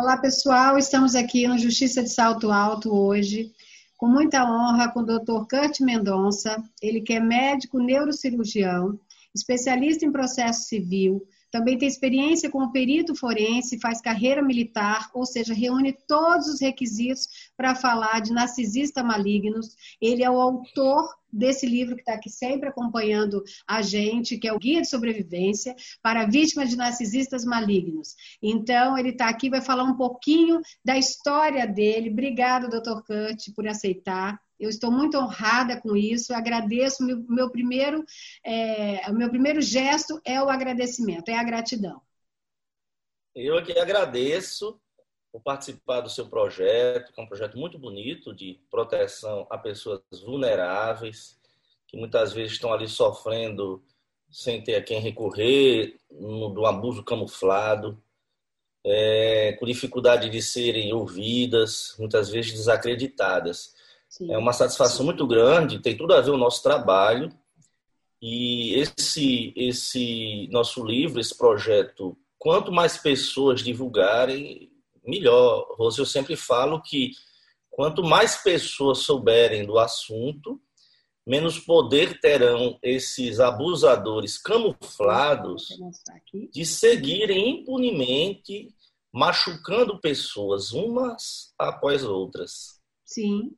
Olá, pessoal. Estamos aqui no Justiça de Salto Alto hoje, com muita honra, com o Dr. Kurt Mendonça. Ele que é médico neurocirurgião, especialista em processo civil, também tem experiência como perito forense, faz carreira militar, ou seja, reúne todos os requisitos para falar de narcisista malignos. Ele é o autor desse livro que está aqui sempre acompanhando a gente, que é o Guia de Sobrevivência para Vítimas de Narcisistas Malignos. Então, ele está aqui, vai falar um pouquinho da história dele. Obrigado, doutor Kurt, por aceitar. Eu estou muito honrada com isso. agradeço. Meu, meu primeiro, é, meu primeiro gesto é o agradecimento, é a gratidão. Eu aqui agradeço por participar do seu projeto, que é um projeto muito bonito de proteção a pessoas vulneráveis, que muitas vezes estão ali sofrendo sem ter a quem recorrer, no, do abuso camuflado, é, com dificuldade de serem ouvidas, muitas vezes desacreditadas. Sim. É uma satisfação muito grande, tem tudo a ver o nosso trabalho. E esse, esse nosso livro, esse projeto, quanto mais pessoas divulgarem, melhor. Rose, eu sempre falo que quanto mais pessoas souberem do assunto, menos poder terão esses abusadores camuflados de seguirem impunemente machucando pessoas umas após outras. Sim.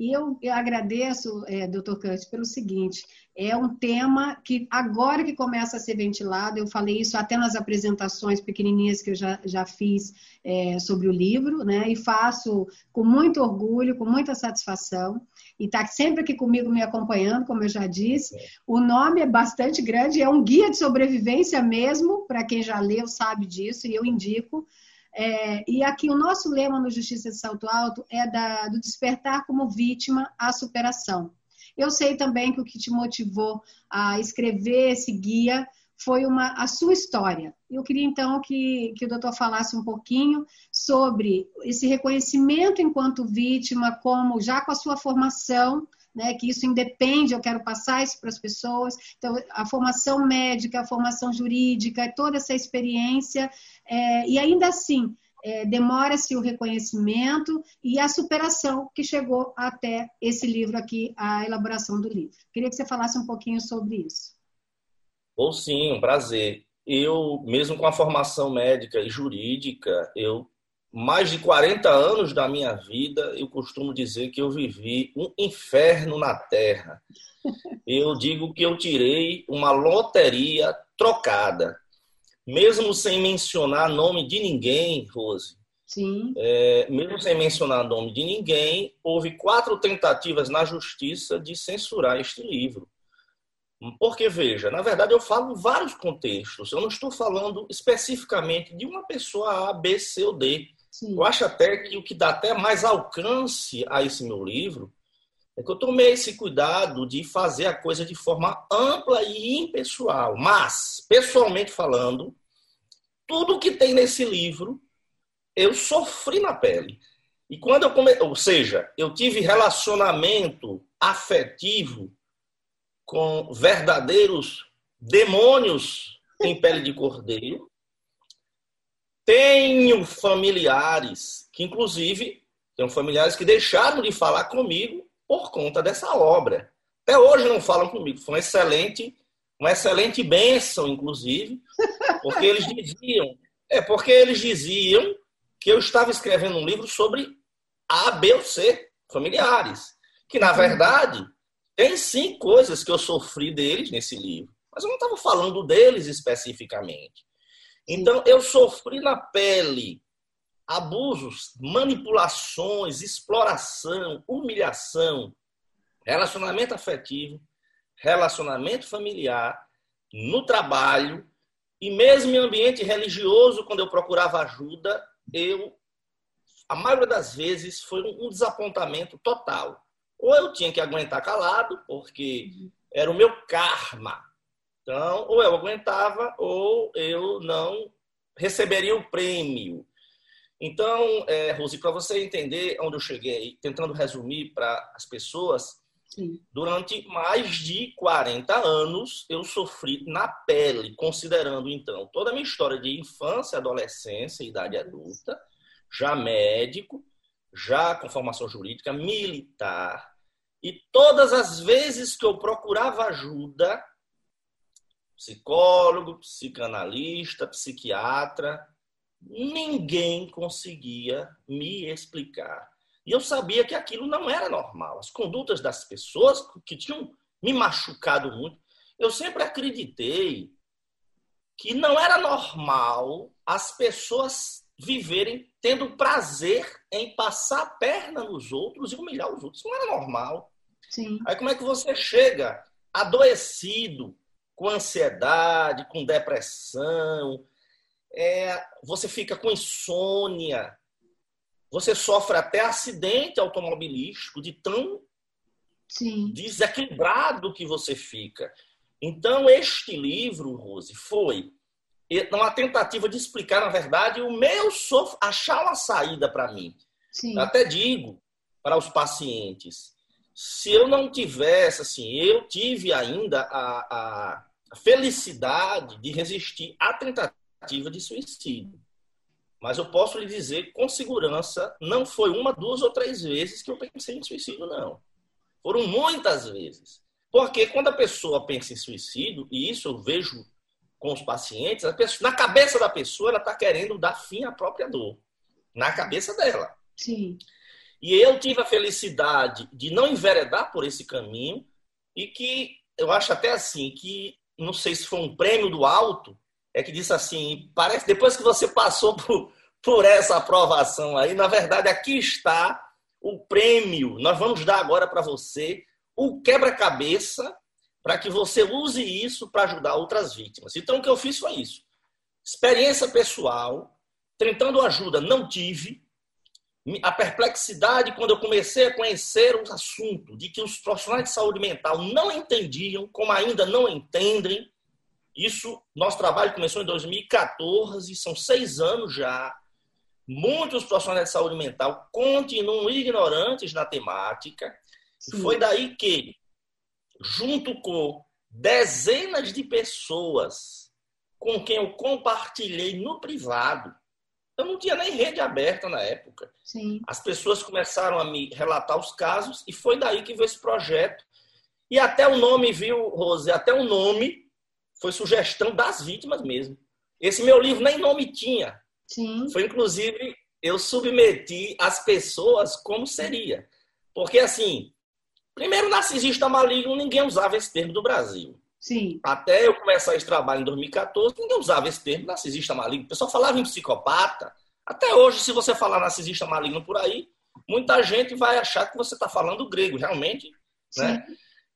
E eu, eu agradeço, é, doutor Kurt, pelo seguinte: é um tema que agora que começa a ser ventilado, eu falei isso até nas apresentações pequenininhas que eu já, já fiz é, sobre o livro, né? E faço com muito orgulho, com muita satisfação. E está sempre aqui comigo me acompanhando, como eu já disse. O nome é bastante grande, é um guia de sobrevivência mesmo, para quem já leu sabe disso, e eu indico. É, e aqui o nosso lema no Justiça de Salto Alto é da, do despertar como vítima à superação. Eu sei também que o que te motivou a escrever esse guia foi uma, a sua história. Eu queria então que, que o doutor falasse um pouquinho sobre esse reconhecimento enquanto vítima, como já com a sua formação, né, que isso independe, eu quero passar isso para as pessoas. Então, a formação médica, a formação jurídica, toda essa experiência, é, e ainda assim, é, demora-se o reconhecimento e a superação que chegou até esse livro aqui, a elaboração do livro. Queria que você falasse um pouquinho sobre isso. Ou sim, um prazer. Eu, mesmo com a formação médica e jurídica, eu mais de 40 anos da minha vida, eu costumo dizer que eu vivi um inferno na Terra. Eu digo que eu tirei uma loteria trocada. Mesmo sem mencionar nome de ninguém, Rose. Sim. É, mesmo sem mencionar nome de ninguém, houve quatro tentativas na justiça de censurar este livro. Porque, veja, na verdade eu falo vários contextos. Eu não estou falando especificamente de uma pessoa A, B, C ou D. Sim. Eu acho até que o que dá até mais alcance a esse meu livro é que eu tomei esse cuidado de fazer a coisa de forma ampla e impessoal. Mas, pessoalmente falando, tudo que tem nesse livro eu sofri na pele. E quando eu come... ou seja, eu tive relacionamento afetivo com verdadeiros demônios em pele de cordeiro, tenho familiares que, inclusive, tenho familiares que deixaram de falar comigo por conta dessa obra. Até hoje não falam comigo. Foi um excelente, uma excelente bênção, inclusive, porque eles diziam, é porque eles diziam que eu estava escrevendo um livro sobre A, B ou C, familiares, que na verdade tem sim coisas que eu sofri deles nesse livro, mas eu não estava falando deles especificamente. Então, eu sofri na pele abusos, manipulações, exploração, humilhação, relacionamento afetivo, relacionamento familiar, no trabalho e mesmo em ambiente religioso, quando eu procurava ajuda, eu, a maioria das vezes, foi um desapontamento total. Ou eu tinha que aguentar calado, porque era o meu karma, então, ou eu aguentava, ou eu não receberia o prêmio. Então, é, Rose, para você entender onde eu cheguei, tentando resumir para as pessoas, Sim. durante mais de 40 anos eu sofri na pele, considerando então toda a minha história de infância, adolescência, idade adulta, já médico, já com formação jurídica, militar. E todas as vezes que eu procurava ajuda, psicólogo, psicanalista, psiquiatra, ninguém conseguia me explicar. E eu sabia que aquilo não era normal. As condutas das pessoas que tinham me machucado muito, eu sempre acreditei que não era normal as pessoas viverem tendo prazer em passar a perna nos outros e humilhar os outros. Isso não era normal. Sim. Aí como é que você chega adoecido, com ansiedade, com depressão, é, você fica com insônia, você sofre até acidente automobilístico de tão Sim. desequilibrado que você fica. Então, este livro, Rose, foi uma tentativa de explicar, na verdade, o meu sofrimento, achar uma saída para mim. Sim. Eu até digo para os pacientes, se eu não tivesse, assim, eu tive ainda a, a felicidade de resistir à tentativa de suicídio. Mas eu posso lhe dizer com segurança, não foi uma, duas ou três vezes que eu pensei em suicídio, não. Foram muitas vezes. Porque quando a pessoa pensa em suicídio, e isso eu vejo com os pacientes, pessoa, na cabeça da pessoa, ela está querendo dar fim à própria dor. Na cabeça dela. Sim. E eu tive a felicidade de não enveredar por esse caminho e que eu acho até assim que não sei se foi um prêmio do alto, é que disse assim, parece depois que você passou por, por essa aprovação aí, na verdade aqui está o prêmio. Nós vamos dar agora para você o quebra-cabeça para que você use isso para ajudar outras vítimas. Então, o que eu fiz foi isso. Experiência pessoal, tentando ajuda, não tive. A perplexidade quando eu comecei a conhecer o assunto de que os profissionais de saúde mental não entendiam, como ainda não entendem. Isso, nosso trabalho começou em 2014, são seis anos já. Muitos profissionais de saúde mental continuam ignorantes na temática. Sim. Foi daí que, junto com dezenas de pessoas com quem eu compartilhei no privado, eu não tinha nem rede aberta na época. Sim. As pessoas começaram a me relatar os casos e foi daí que veio esse projeto. E até o nome, viu, Rose? Até o nome foi sugestão das vítimas mesmo. Esse meu livro nem nome tinha. Sim. Foi, inclusive, eu submeti as pessoas como seria. Porque, assim, primeiro, narcisista maligno, ninguém usava esse termo do Brasil. Sim. Até eu começar esse trabalho em 2014, ninguém usava esse termo, narcisista maligno. O pessoal falava em psicopata. Até hoje, se você falar narcisista maligno por aí, muita gente vai achar que você está falando grego, realmente. Né?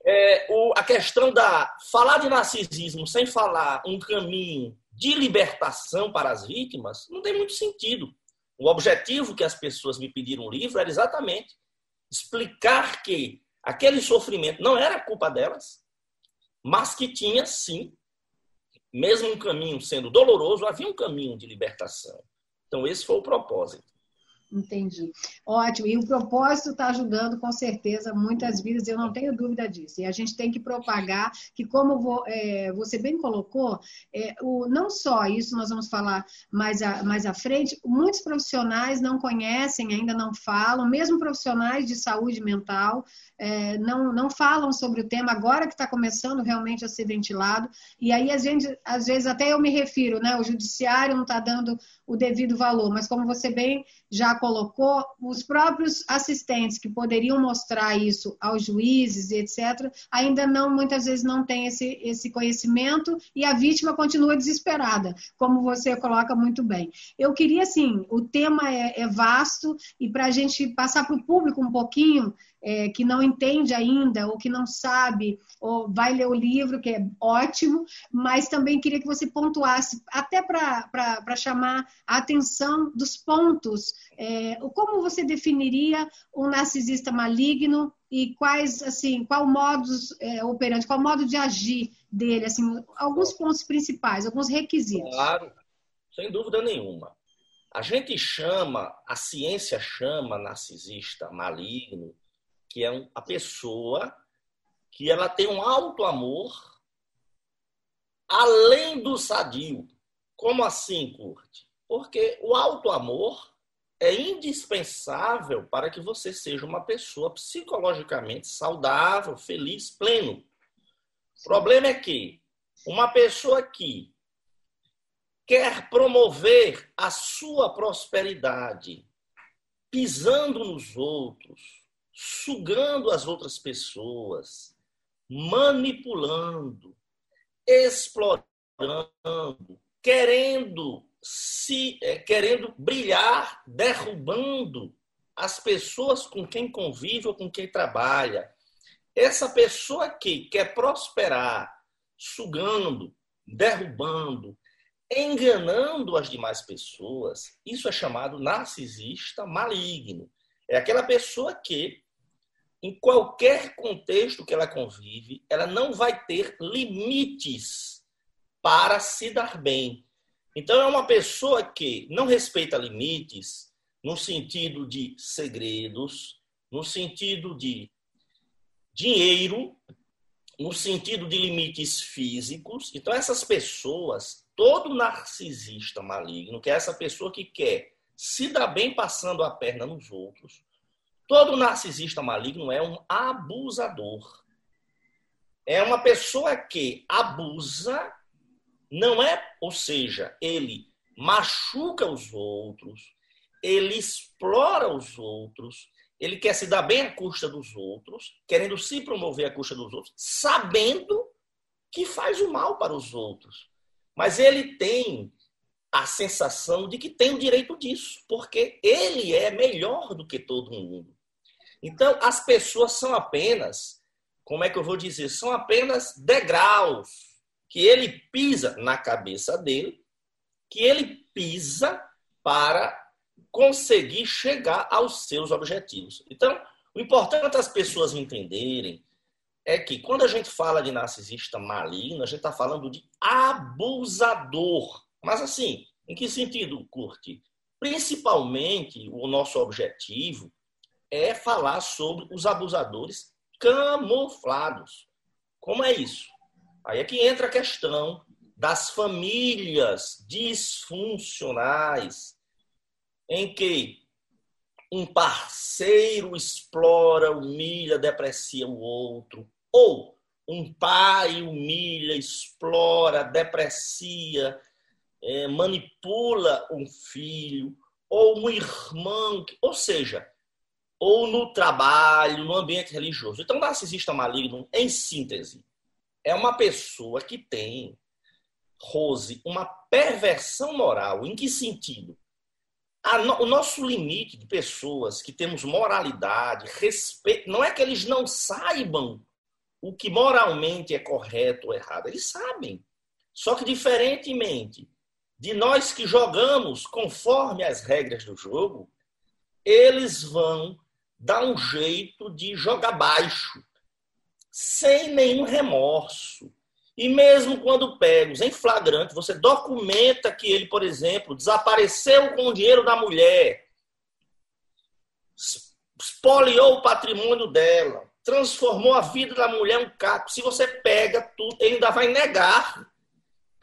É, o, a questão da falar de narcisismo sem falar um caminho de libertação para as vítimas não tem muito sentido. O objetivo que as pessoas me pediram o livro era exatamente explicar que aquele sofrimento não era culpa delas, mas que tinha sim, mesmo um caminho sendo doloroso, havia um caminho de libertação. Então, esse foi o propósito. Entendi. Ótimo. E o propósito está ajudando, com certeza, muitas vidas, eu não tenho dúvida disso. E a gente tem que propagar que, como é, você bem colocou, é, o, não só isso, nós vamos falar mais, a, mais à frente, muitos profissionais não conhecem, ainda não falam, mesmo profissionais de saúde mental, é, não, não falam sobre o tema, agora que está começando realmente a ser ventilado. E aí, a gente, às vezes, até eu me refiro, né? O judiciário não está dando o devido valor, mas como você bem já colocou, os próprios assistentes que poderiam mostrar isso aos juízes e etc., ainda não, muitas vezes, não têm esse, esse conhecimento e a vítima continua desesperada, como você coloca muito bem. Eu queria, assim, o tema é, é vasto e para a gente passar para o público um pouquinho, é, que não entende ainda, ou que não sabe, ou vai ler o livro, que é ótimo, mas também queria que você pontuasse, até para chamar a atenção dos pontos, é, como você definiria um narcisista maligno e quais, assim, qual modus é, qual modo de agir dele, assim, alguns pontos principais, alguns requisitos. Claro, sem dúvida nenhuma. A gente chama, a ciência chama narcisista maligno que é a pessoa que ela tem um alto amor além do sadio. Como assim, Curte? Porque o alto amor é indispensável para que você seja uma pessoa psicologicamente saudável, feliz, pleno. O problema é que uma pessoa que quer promover a sua prosperidade, pisando nos outros, sugando as outras pessoas, manipulando, explorando, querendo se é, querendo brilhar, derrubando as pessoas com quem convive ou com quem trabalha. Essa pessoa que quer prosperar, sugando, derrubando, enganando as demais pessoas, isso é chamado narcisista maligno. É aquela pessoa que, em qualquer contexto que ela convive, ela não vai ter limites para se dar bem. Então, é uma pessoa que não respeita limites no sentido de segredos, no sentido de dinheiro, no sentido de limites físicos. Então, essas pessoas, todo narcisista maligno, que é essa pessoa que quer se dar bem passando a perna nos outros, todo narcisista maligno é um abusador. É uma pessoa que abusa não é, ou seja, ele machuca os outros, ele explora os outros, ele quer se dar bem à custa dos outros, querendo se promover à custa dos outros, sabendo que faz o mal para os outros. Mas ele tem a sensação de que tem o direito disso, porque ele é melhor do que todo mundo. Então, as pessoas são apenas, como é que eu vou dizer, são apenas degraus que ele pisa na cabeça dele, que ele pisa para conseguir chegar aos seus objetivos. Então, o importante as pessoas entenderem é que quando a gente fala de narcisista maligno, a gente está falando de abusador. Mas assim, em que sentido, Curte? Principalmente, o nosso objetivo é falar sobre os abusadores camuflados. Como é isso? Aí é que entra a questão das famílias disfuncionais, em que um parceiro explora, humilha, deprecia o outro, ou um pai humilha, explora, deprecia, é, manipula um filho, ou um irmão, ou seja, ou no trabalho, no ambiente religioso. Então, narcisista maligno, em síntese, é uma pessoa que tem, Rose, uma perversão moral. Em que sentido? No, o nosso limite de pessoas que temos moralidade, respeito, não é que eles não saibam o que moralmente é correto ou errado, eles sabem. Só que, diferentemente de nós que jogamos conforme as regras do jogo, eles vão dar um jeito de jogar baixo sem nenhum remorso. E mesmo quando pegos em flagrante, você documenta que ele, por exemplo, desapareceu com o dinheiro da mulher, espoliou o patrimônio dela, transformou a vida da mulher em um caco. Se você pega tudo, ele ainda vai negar,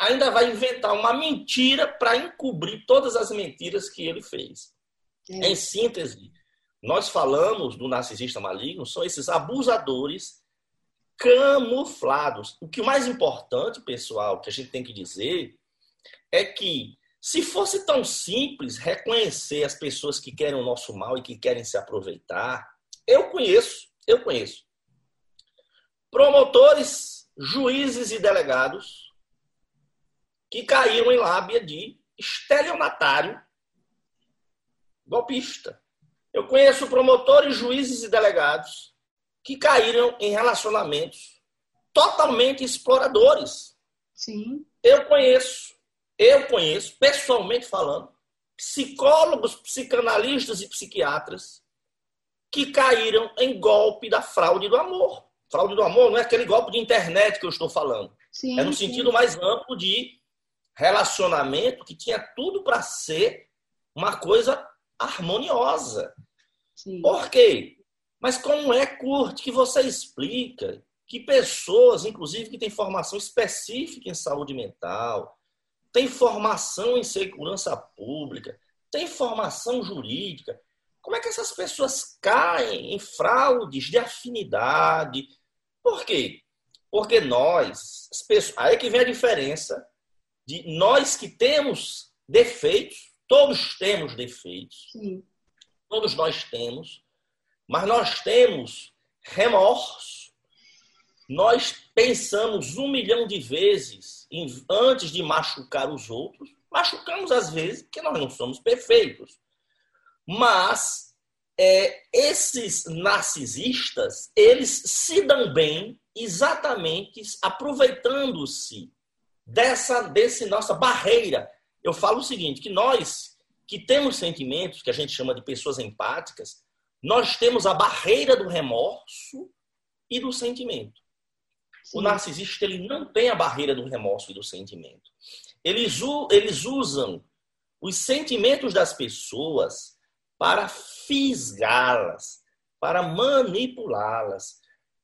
ainda vai inventar uma mentira para encobrir todas as mentiras que ele fez. É. Em síntese, nós falamos do narcisista maligno, são esses abusadores camuflados. O que o mais importante, pessoal, que a gente tem que dizer é que se fosse tão simples reconhecer as pessoas que querem o nosso mal e que querem se aproveitar, eu conheço, eu conheço promotores, juízes e delegados que caíram em lábia de estelionatário golpista. Eu conheço promotores, juízes e delegados que caíram em relacionamentos totalmente exploradores. Sim. Eu conheço, eu conheço, pessoalmente falando, psicólogos, psicanalistas e psiquiatras que caíram em golpe da fraude do amor. Fraude do amor não é aquele golpe de internet que eu estou falando. Sim, é no sim. sentido mais amplo de relacionamento que tinha tudo para ser uma coisa harmoniosa. Sim. Por quê? Mas como é, Curte, que você explica que pessoas, inclusive que têm formação específica em saúde mental, têm formação em segurança pública, tem formação jurídica. Como é que essas pessoas caem em fraudes de afinidade? Por quê? Porque nós, pessoas, aí que vem a diferença de nós que temos defeitos, todos temos defeitos, Sim. todos nós temos, mas nós temos remorso. Nós pensamos um milhão de vezes em, antes de machucar os outros. Machucamos às vezes porque nós não somos perfeitos. Mas é, esses narcisistas, eles se dão bem exatamente aproveitando-se dessa desse nossa barreira. Eu falo o seguinte, que nós que temos sentimentos, que a gente chama de pessoas empáticas, nós temos a barreira do remorso e do sentimento. Sim. O narcisista ele não tem a barreira do remorso e do sentimento. Eles, eles usam os sentimentos das pessoas para fisgá-las, para manipulá-las,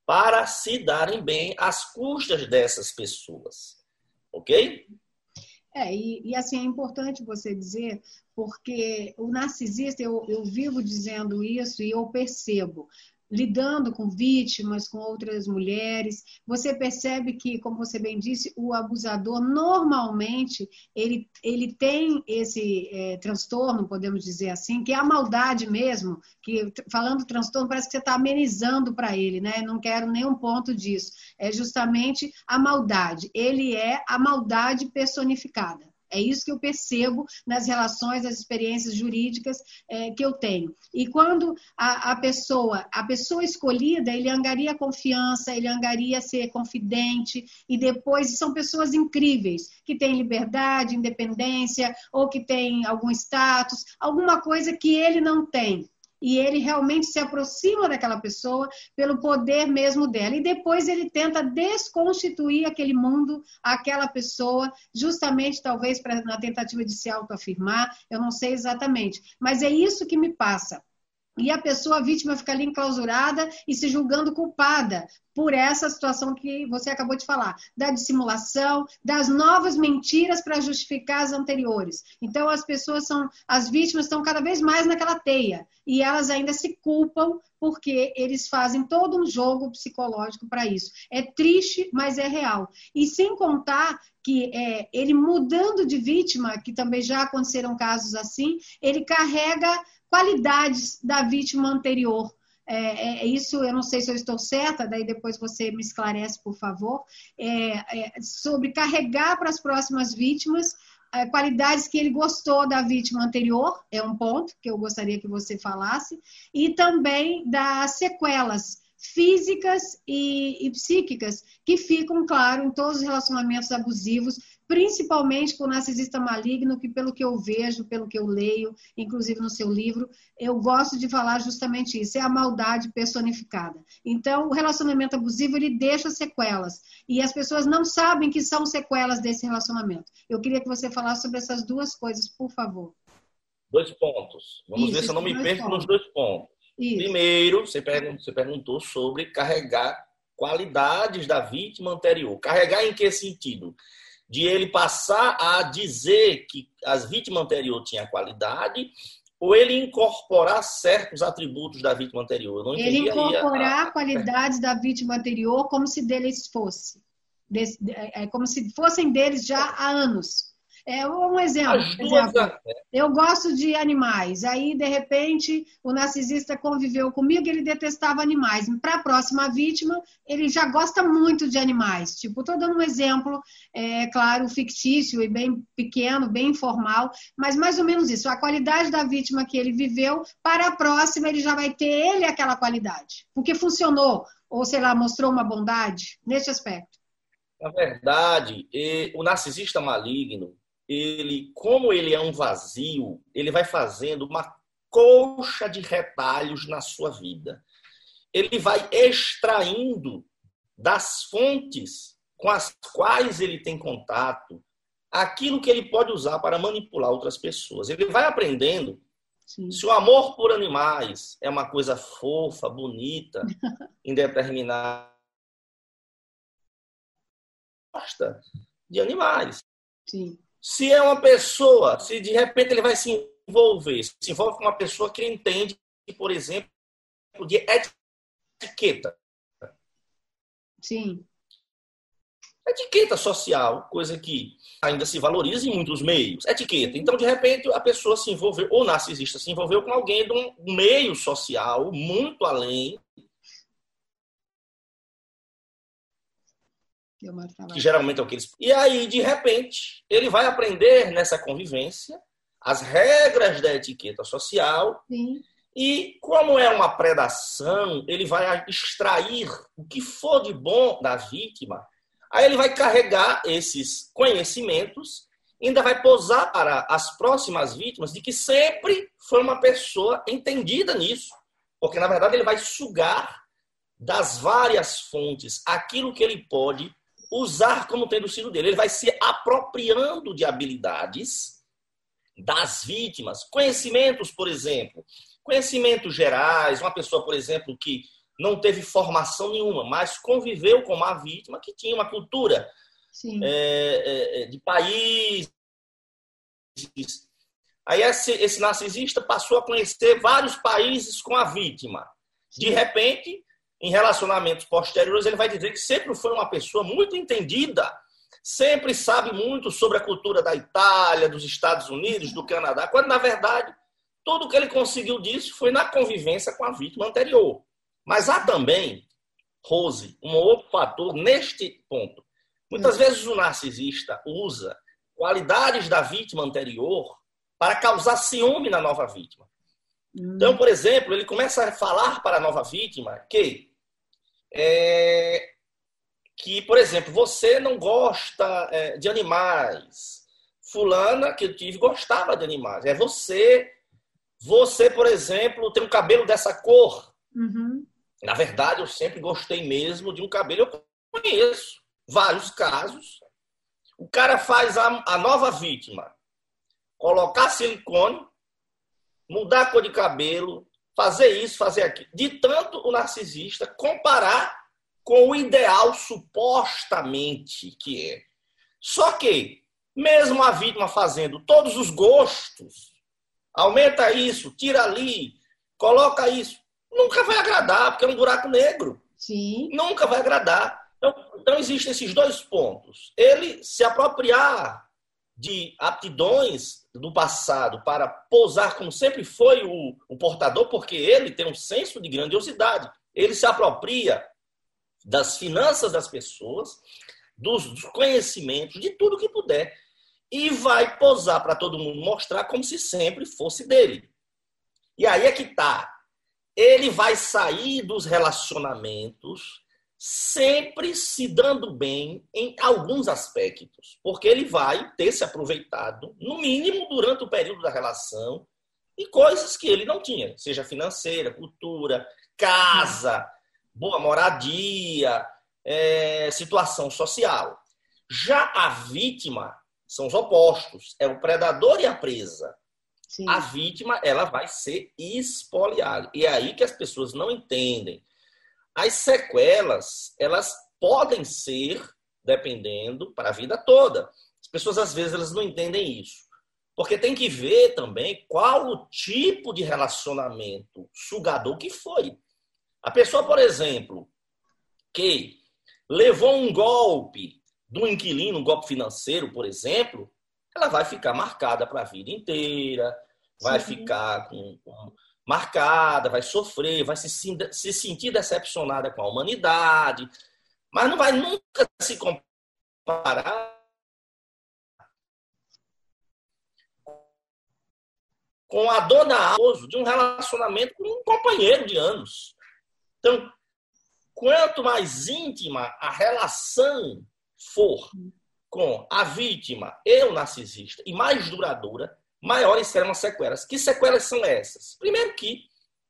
para se darem bem às custas dessas pessoas. Ok? É, e, e, assim, é importante você dizer, porque o narcisista, eu, eu vivo dizendo isso e eu percebo lidando com vítimas, com outras mulheres, você percebe que, como você bem disse, o abusador normalmente ele, ele tem esse é, transtorno, podemos dizer assim, que é a maldade mesmo, que falando transtorno parece que você está amenizando para ele, né? Não quero nenhum ponto disso. É justamente a maldade. Ele é a maldade personificada. É isso que eu percebo nas relações, nas experiências jurídicas é, que eu tenho. E quando a, a, pessoa, a pessoa escolhida, ele angaria confiança, ele angaria ser confidente, e depois são pessoas incríveis, que têm liberdade, independência, ou que têm algum status, alguma coisa que ele não tem e ele realmente se aproxima daquela pessoa pelo poder mesmo dela. E depois ele tenta desconstituir aquele mundo, aquela pessoa, justamente talvez pra, na tentativa de se autoafirmar, eu não sei exatamente. Mas é isso que me passa. E a pessoa, a vítima, fica ali enclausurada e se julgando culpada por essa situação que você acabou de falar, da dissimulação, das novas mentiras para justificar as anteriores. Então, as pessoas são, as vítimas estão cada vez mais naquela teia e elas ainda se culpam porque eles fazem todo um jogo psicológico para isso. É triste, mas é real. E sem contar que é, ele mudando de vítima, que também já aconteceram casos assim, ele carrega qualidades da vítima anterior. É, é, é, isso, eu não sei se eu estou certa, daí depois você me esclarece, por favor, é, é sobre carregar para as próximas vítimas qualidades que ele gostou da vítima anterior, é um ponto que eu gostaria que você falasse, e também das sequelas físicas e, e psíquicas que ficam, claro, em todos os relacionamentos abusivos, principalmente com o narcisista maligno, que pelo que eu vejo, pelo que eu leio, inclusive no seu livro, eu gosto de falar justamente isso, é a maldade personificada. Então, o relacionamento abusivo, ele deixa sequelas, e as pessoas não sabem que são sequelas desse relacionamento. Eu queria que você falasse sobre essas duas coisas, por favor. Dois pontos. Vamos isso, ver se eu não me perco pontos. nos dois pontos. Isso. Primeiro, você perguntou, você perguntou sobre carregar qualidades da vítima anterior. Carregar em que sentido? De ele passar a dizer que as vítimas anterior tinha qualidade ou ele incorporar certos atributos da vítima anterior? ele incorporar a... qualidades da vítima anterior como se deles fosse. É, é como se fossem deles já há anos. É um exemplo. exemplo. Eu gosto de animais. Aí, de repente, o narcisista conviveu comigo e ele detestava animais. Para a próxima vítima, ele já gosta muito de animais. Tipo, estou dando um exemplo, é claro, fictício e bem pequeno, bem informal, mas mais ou menos isso. A qualidade da vítima que ele viveu, para a próxima, ele já vai ter ele aquela qualidade. Porque funcionou, ou sei lá, mostrou uma bondade nesse aspecto. Na verdade, o narcisista maligno, ele, como ele é um vazio, ele vai fazendo uma colcha de retalhos na sua vida. Ele vai extraindo das fontes com as quais ele tem contato aquilo que ele pode usar para manipular outras pessoas. Ele vai aprendendo Sim. se o amor por animais é uma coisa fofa, bonita, em determinada gosta de animais. Sim. Se é uma pessoa, se de repente ele vai se envolver, se envolve com uma pessoa que entende, por exemplo, de etiqueta. Sim. Etiqueta social, coisa que ainda se valoriza em muitos meios. Etiqueta. Então, de repente, a pessoa se envolveu, ou narcisista se envolveu com alguém de um meio social muito além. Que geralmente é o que eles. E aí, de repente, ele vai aprender nessa convivência as regras da etiqueta social. Sim. E como é uma predação, ele vai extrair o que for de bom da vítima Aí ele vai carregar esses conhecimentos, ainda vai posar para as próximas vítimas de que sempre foi uma pessoa entendida nisso. Porque, na verdade, ele vai sugar das várias fontes aquilo que ele pode usar como tendo sido dele. Ele vai se apropriando de habilidades das vítimas, conhecimentos, por exemplo, conhecimentos gerais, uma pessoa, por exemplo, que não teve formação nenhuma, mas conviveu com uma vítima que tinha uma cultura é, é, é, de país. Aí esse, esse, narcisista passou a conhecer vários países com a vítima. De repente, em relacionamentos posteriores, ele vai dizer que sempre foi uma pessoa muito entendida, sempre sabe muito sobre a cultura da Itália, dos Estados Unidos, do Canadá, quando na verdade tudo que ele conseguiu disso foi na convivência com a vítima anterior. Mas há também, Rose, um outro fator neste ponto. Muitas hum. vezes o narcisista usa qualidades da vítima anterior para causar ciúme na nova vítima. Hum. Então, por exemplo, ele começa a falar para a nova vítima que, é, que por exemplo, você não gosta é, de animais. Fulana que eu tive gostava de animais. É você, você, por exemplo, tem um cabelo dessa cor. Uhum. Na verdade, eu sempre gostei mesmo de um cabelo. Eu conheço vários casos. O cara faz a, a nova vítima colocar silicone, mudar a cor de cabelo, fazer isso, fazer aquilo. De tanto o narcisista comparar com o ideal supostamente que é. Só que, mesmo a vítima fazendo todos os gostos, aumenta isso, tira ali, coloca isso, nunca vai agradar, porque é um buraco negro. Sim. Nunca vai agradar. Então, então existem esses dois pontos. Ele se apropriar de aptidões do passado para posar como sempre foi o, o portador, porque ele tem um senso de grandiosidade. Ele se apropria das finanças das pessoas, dos, dos conhecimentos, de tudo que puder, e vai posar para todo mundo mostrar como se sempre fosse dele. E aí é que está ele vai sair dos relacionamentos sempre se dando bem em alguns aspectos, porque ele vai ter se aproveitado, no mínimo, durante o período da relação, e coisas que ele não tinha, seja financeira, cultura, casa, boa moradia, é, situação social. Já a vítima são os opostos, é o predador e a presa. Sim. a vítima ela vai ser espoliada. E é aí que as pessoas não entendem. As sequelas, elas podem ser, dependendo, para a vida toda. As pessoas, às vezes, elas não entendem isso. Porque tem que ver também qual o tipo de relacionamento sugador que foi. A pessoa, por exemplo, que levou um golpe do inquilino, um golpe financeiro, por exemplo, ela vai ficar marcada para a vida inteira, vai Sim. ficar com, com, marcada, vai sofrer, vai se, se sentir decepcionada com a humanidade, mas não vai nunca se comparar com a dona de um relacionamento com um companheiro de anos. Então, quanto mais íntima a relação for com a vítima e o narcisista e mais duradoura, maiores serão as sequelas. Que sequelas são essas? Primeiro que,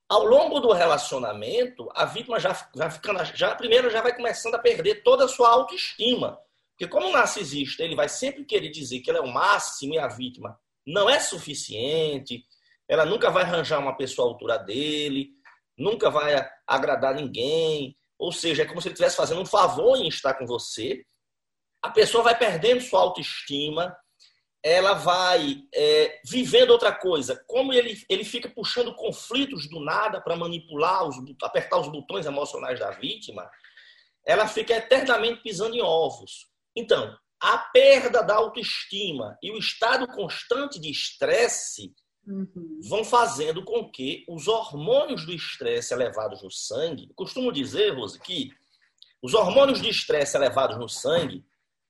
ao longo do relacionamento, a vítima já vai ficando, já primeiro já vai começando a perder toda a sua autoestima. Porque como o narcisista, ele vai sempre querer dizer que ele é o máximo e a vítima não é suficiente, ela nunca vai arranjar uma pessoa à altura dele, nunca vai agradar ninguém, ou seja, é como se ele estivesse fazendo um favor em estar com você. A pessoa vai perdendo sua autoestima, ela vai é, vivendo outra coisa. Como ele, ele fica puxando conflitos do nada para manipular, os, apertar os botões emocionais da vítima, ela fica eternamente pisando em ovos. Então, a perda da autoestima e o estado constante de estresse uhum. vão fazendo com que os hormônios do estresse elevados no sangue, costumo dizer, Rose, que os hormônios de estresse elevados no sangue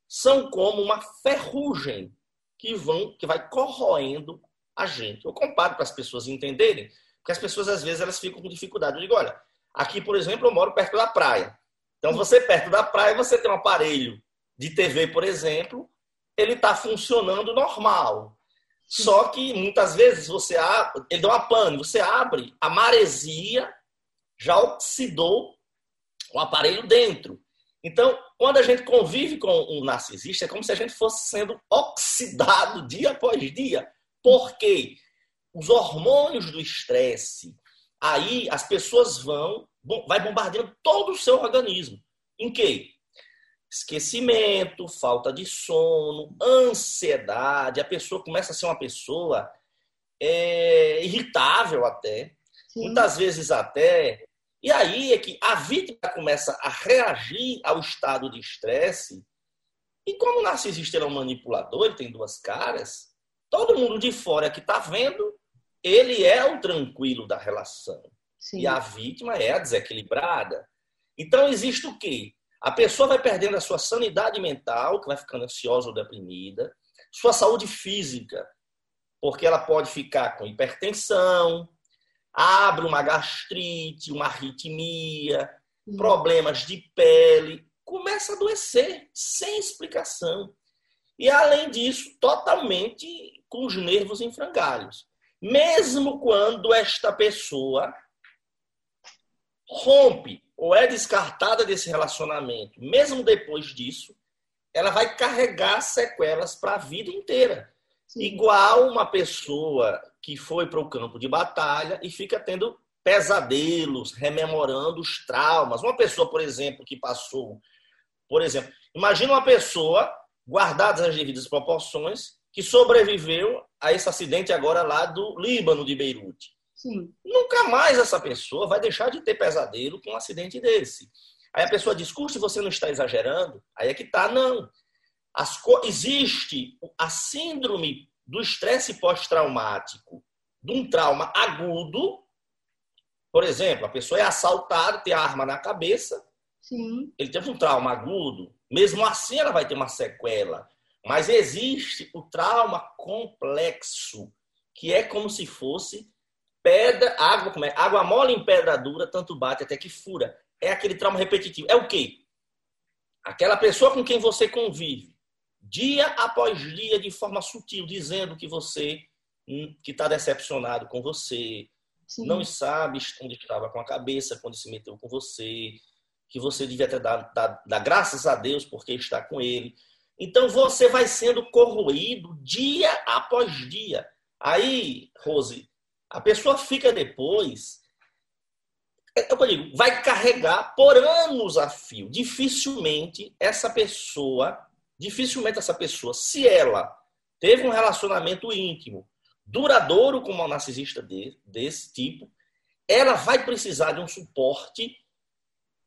são como uma ferrugem que vão que vai corroendo a gente. Eu comparo para as pessoas entenderem, porque as pessoas às vezes elas ficam com dificuldade. Eu digo, olha, aqui, por exemplo, eu moro perto da praia. Então, você perto da praia, você tem um aparelho de TV, por exemplo, ele está funcionando normal. Só que muitas vezes você abre, ele dá uma pane, você abre, a maresia já oxidou o aparelho dentro. Então, quando a gente convive com um narcisista, é como se a gente fosse sendo oxidado dia após dia. Por quê? Os hormônios do estresse, aí as pessoas vão, vai bombardeando todo o seu organismo. Em quê? Esquecimento, falta de sono, ansiedade. A pessoa começa a ser uma pessoa é, irritável até. Sim. Muitas vezes até e aí é que a vítima começa a reagir ao estado de estresse. E como o narcisista é um manipulador, ele tem duas caras, todo mundo de fora que está vendo, ele é o tranquilo da relação. Sim. E a vítima é a desequilibrada. Então existe o quê? A pessoa vai perdendo a sua sanidade mental, que vai ficando ansiosa ou deprimida, sua saúde física, porque ela pode ficar com hipertensão, abre uma gastrite, uma arritmia, problemas de pele, começa a adoecer sem explicação. E além disso, totalmente com os nervos em frangalhos. Mesmo quando esta pessoa rompe ou é descartada desse relacionamento, mesmo depois disso, ela vai carregar sequelas para a vida inteira. Igual uma pessoa que foi para o campo de batalha e fica tendo pesadelos, rememorando os traumas. Uma pessoa, por exemplo, que passou, por exemplo, imagina uma pessoa, guardadas as devidas proporções, que sobreviveu a esse acidente agora lá do Líbano, de Beirute. Sim. Nunca mais essa pessoa vai deixar de ter pesadelo com um acidente desse. Aí a pessoa diz, se você não está exagerando, aí é que tá, não. As, existe a síndrome do estresse pós-traumático, de um trauma agudo. Por exemplo, a pessoa é assaltada, tem a arma na cabeça. Sim. Ele teve um trauma agudo. Mesmo assim, ela vai ter uma sequela. Mas existe o trauma complexo, que é como se fosse pedra, água, como é? Água mole em pedra dura, tanto bate até que fura. É aquele trauma repetitivo. É o quê? Aquela pessoa com quem você convive, dia após dia, de forma sutil, dizendo que você hum, que está decepcionado com você, Sim. não sabe onde estava com a cabeça quando se meteu com você, que você devia ter dado, dado, dado graças a Deus porque está com ele. Então você vai sendo corroído dia após dia. Aí, Rose, a pessoa fica depois, é, eu digo, vai carregar por anos a fio. Dificilmente essa pessoa dificilmente essa pessoa, se ela teve um relacionamento íntimo, duradouro com uma narcisista de, desse tipo, ela vai precisar de um suporte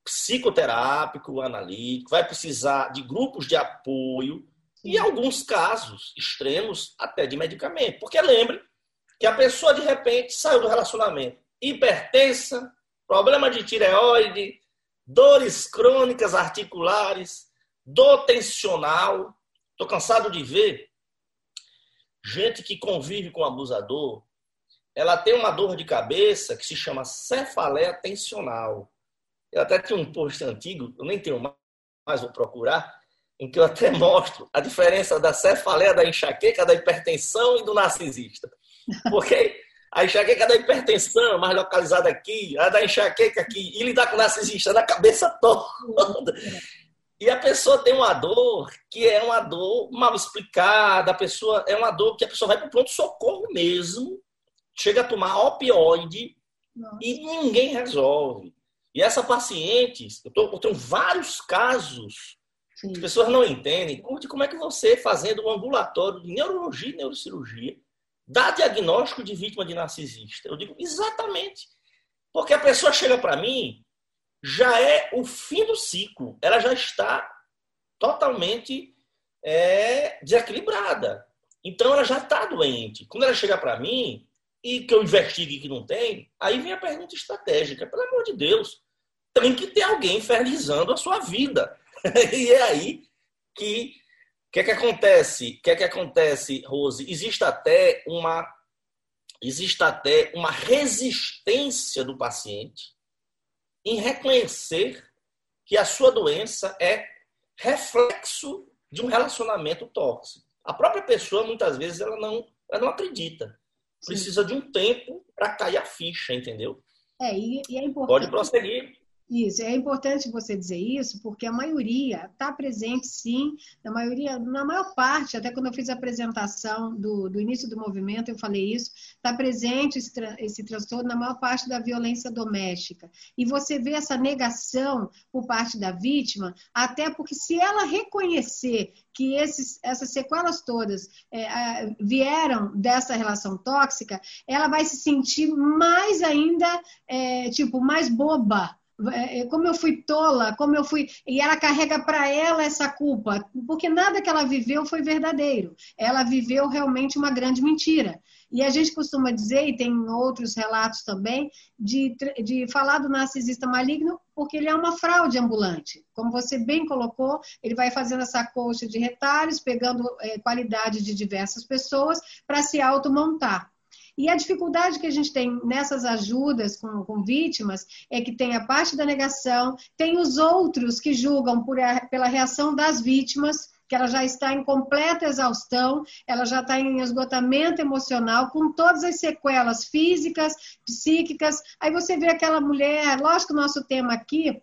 psicoterápico, analítico, vai precisar de grupos de apoio e, em alguns casos extremos, até de medicamento. Porque lembre que a pessoa, de repente, saiu do relacionamento hipertensa, problema de tireoide, dores crônicas articulares, dor tensional. Estou cansado de ver gente que convive com abusador. Ela tem uma dor de cabeça que se chama cefaleia tensional. Eu até tinha um post antigo, eu nem tenho mais, vou procurar, em que eu até mostro a diferença da cefaleia, da enxaqueca, da hipertensão e do narcisista. Porque a enxaqueca da hipertensão, mais localizada aqui, a da enxaqueca aqui, e lidar com o narcisista na cabeça toda. E a pessoa tem uma dor que é uma dor mal explicada, a pessoa é uma dor que a pessoa vai para o pronto-socorro mesmo, chega a tomar opioide Nossa. e ninguém resolve. E essa paciente, eu, tô, eu tenho vários casos Sim. As pessoas não entendem como é que você, fazendo um ambulatório de neurologia e neurocirurgia, dá diagnóstico de vítima de narcisista. Eu digo, exatamente. Porque a pessoa chega para mim, já é o fim do ciclo. Ela já está totalmente é, desequilibrada. Então ela já está doente. Quando ela chega para mim e que eu investigue que não tem, aí vem a pergunta estratégica. Pelo amor de Deus, tem que ter alguém infernizando a sua vida. e é aí que o que é que acontece? O que é que acontece, Rose? Existe até uma existe até uma resistência do paciente em reconhecer que a sua doença é reflexo de um relacionamento tóxico. A própria pessoa muitas vezes ela não, ela não acredita. Precisa Sim. de um tempo para cair a ficha, entendeu? É, e, e é importante. Pode prosseguir. Isso, é importante você dizer isso, porque a maioria está presente, sim, na maioria, na maior parte, até quando eu fiz a apresentação do, do início do movimento, eu falei isso, está presente esse, esse transtorno na maior parte da violência doméstica. E você vê essa negação por parte da vítima, até porque se ela reconhecer que esses, essas sequelas todas é, vieram dessa relação tóxica, ela vai se sentir mais ainda, é, tipo, mais boba, como eu fui tola, como eu fui. E ela carrega para ela essa culpa, porque nada que ela viveu foi verdadeiro. Ela viveu realmente uma grande mentira. E a gente costuma dizer, e tem outros relatos também, de, de falar do narcisista maligno, porque ele é uma fraude ambulante. Como você bem colocou, ele vai fazendo essa coxa de retalhos, pegando é, qualidade de diversas pessoas para se automontar. E a dificuldade que a gente tem nessas ajudas com, com vítimas é que tem a parte da negação, tem os outros que julgam por, pela reação das vítimas, que ela já está em completa exaustão, ela já está em esgotamento emocional, com todas as sequelas físicas, psíquicas. Aí você vê aquela mulher, lógico que o nosso tema aqui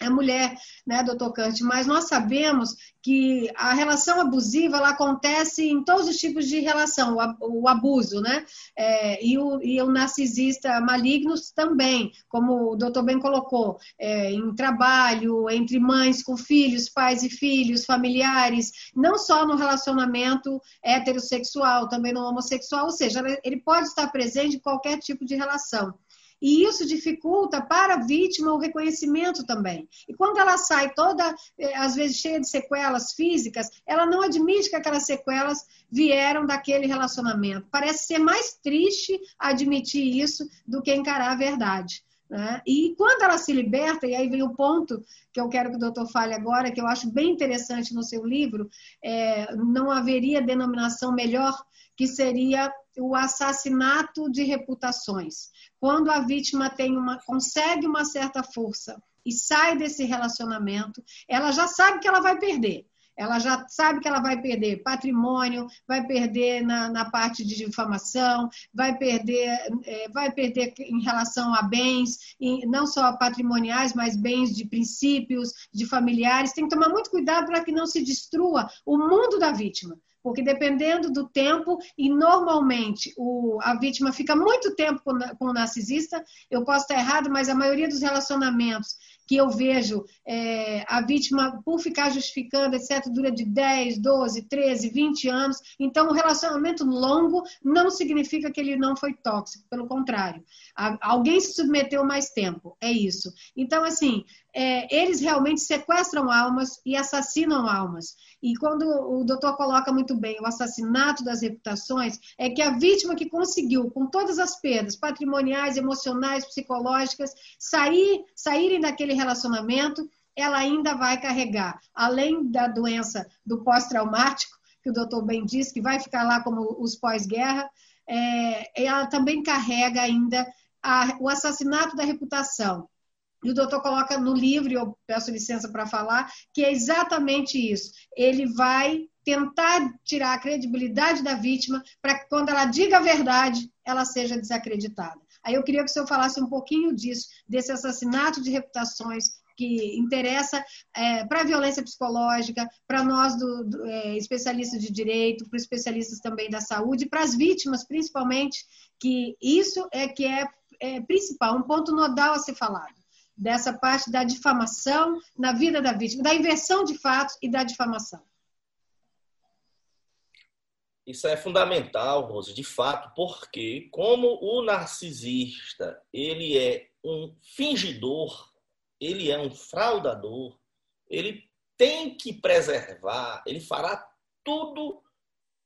é mulher, né, doutor Kant? Mas nós sabemos que a relação abusiva ela acontece em todos os tipos de relação, o, abuso, né? É, e, o, e o narcisista maligno também, como o doutor bem colocou, é, em trabalho, entre mães com filhos, pais e filhos, familiares, não só no relacionamento heterossexual, também no homossexual, ou seja, ele pode estar presente em qualquer tipo de relação. E isso dificulta para a vítima o reconhecimento também. E quando ela sai toda, eh, às vezes, cheia de sequelas físicas, ela não admite que aquelas sequelas vieram daquele relacionamento. Parece ser mais triste admitir isso do que encarar a verdade. Né? E quando ela se liberta, e aí vem o ponto que eu quero que o doutor fale agora, que eu acho bem interessante no seu livro, é, não haveria denominação melhor que seria o assassinato de reputações. Quando a vítima tem uma, consegue uma certa força e sai desse relacionamento, ela já sabe que ela vai perder. Ela já sabe que ela vai perder patrimônio, vai perder na, na parte de difamação, vai perder, é, vai perder em relação a bens, não só patrimoniais, mas bens de princípios, de familiares. Tem que tomar muito cuidado para que não se destrua o mundo da vítima porque dependendo do tempo, e normalmente o, a vítima fica muito tempo com, com o narcisista, eu posso estar errado, mas a maioria dos relacionamentos que eu vejo é, a vítima, por ficar justificando, etc., dura de 10, 12, 13, 20 anos. Então, o relacionamento longo não significa que ele não foi tóxico, pelo contrário. Alguém se submeteu mais tempo, é isso. Então, assim, é, eles realmente sequestram almas e assassinam almas. E quando o doutor coloca muito bem o assassinato das reputações, é que a vítima que conseguiu, com todas as perdas patrimoniais, emocionais, psicológicas, sair, saírem daquele relacionamento, ela ainda vai carregar, além da doença do pós-traumático, que o doutor bem disse, que vai ficar lá como os pós-guerra, é, ela também carrega ainda a, o assassinato da reputação e o doutor coloca no livro, eu peço licença para falar, que é exatamente isso. Ele vai tentar tirar a credibilidade da vítima para que quando ela diga a verdade, ela seja desacreditada. Aí eu queria que o senhor falasse um pouquinho disso, desse assassinato de reputações que interessa é, para a violência psicológica, para nós do, do é, especialistas de direito, para os especialistas também da saúde, para as vítimas principalmente, que isso é que é, é principal, um ponto nodal a ser falado. dessa parte da difamação na vida da vítima, da inversão de fatos e da difamação. Isso é fundamental, Rose, de fato, porque como o narcisista, ele é um fingidor, ele é um fraudador, ele tem que preservar, ele fará tudo,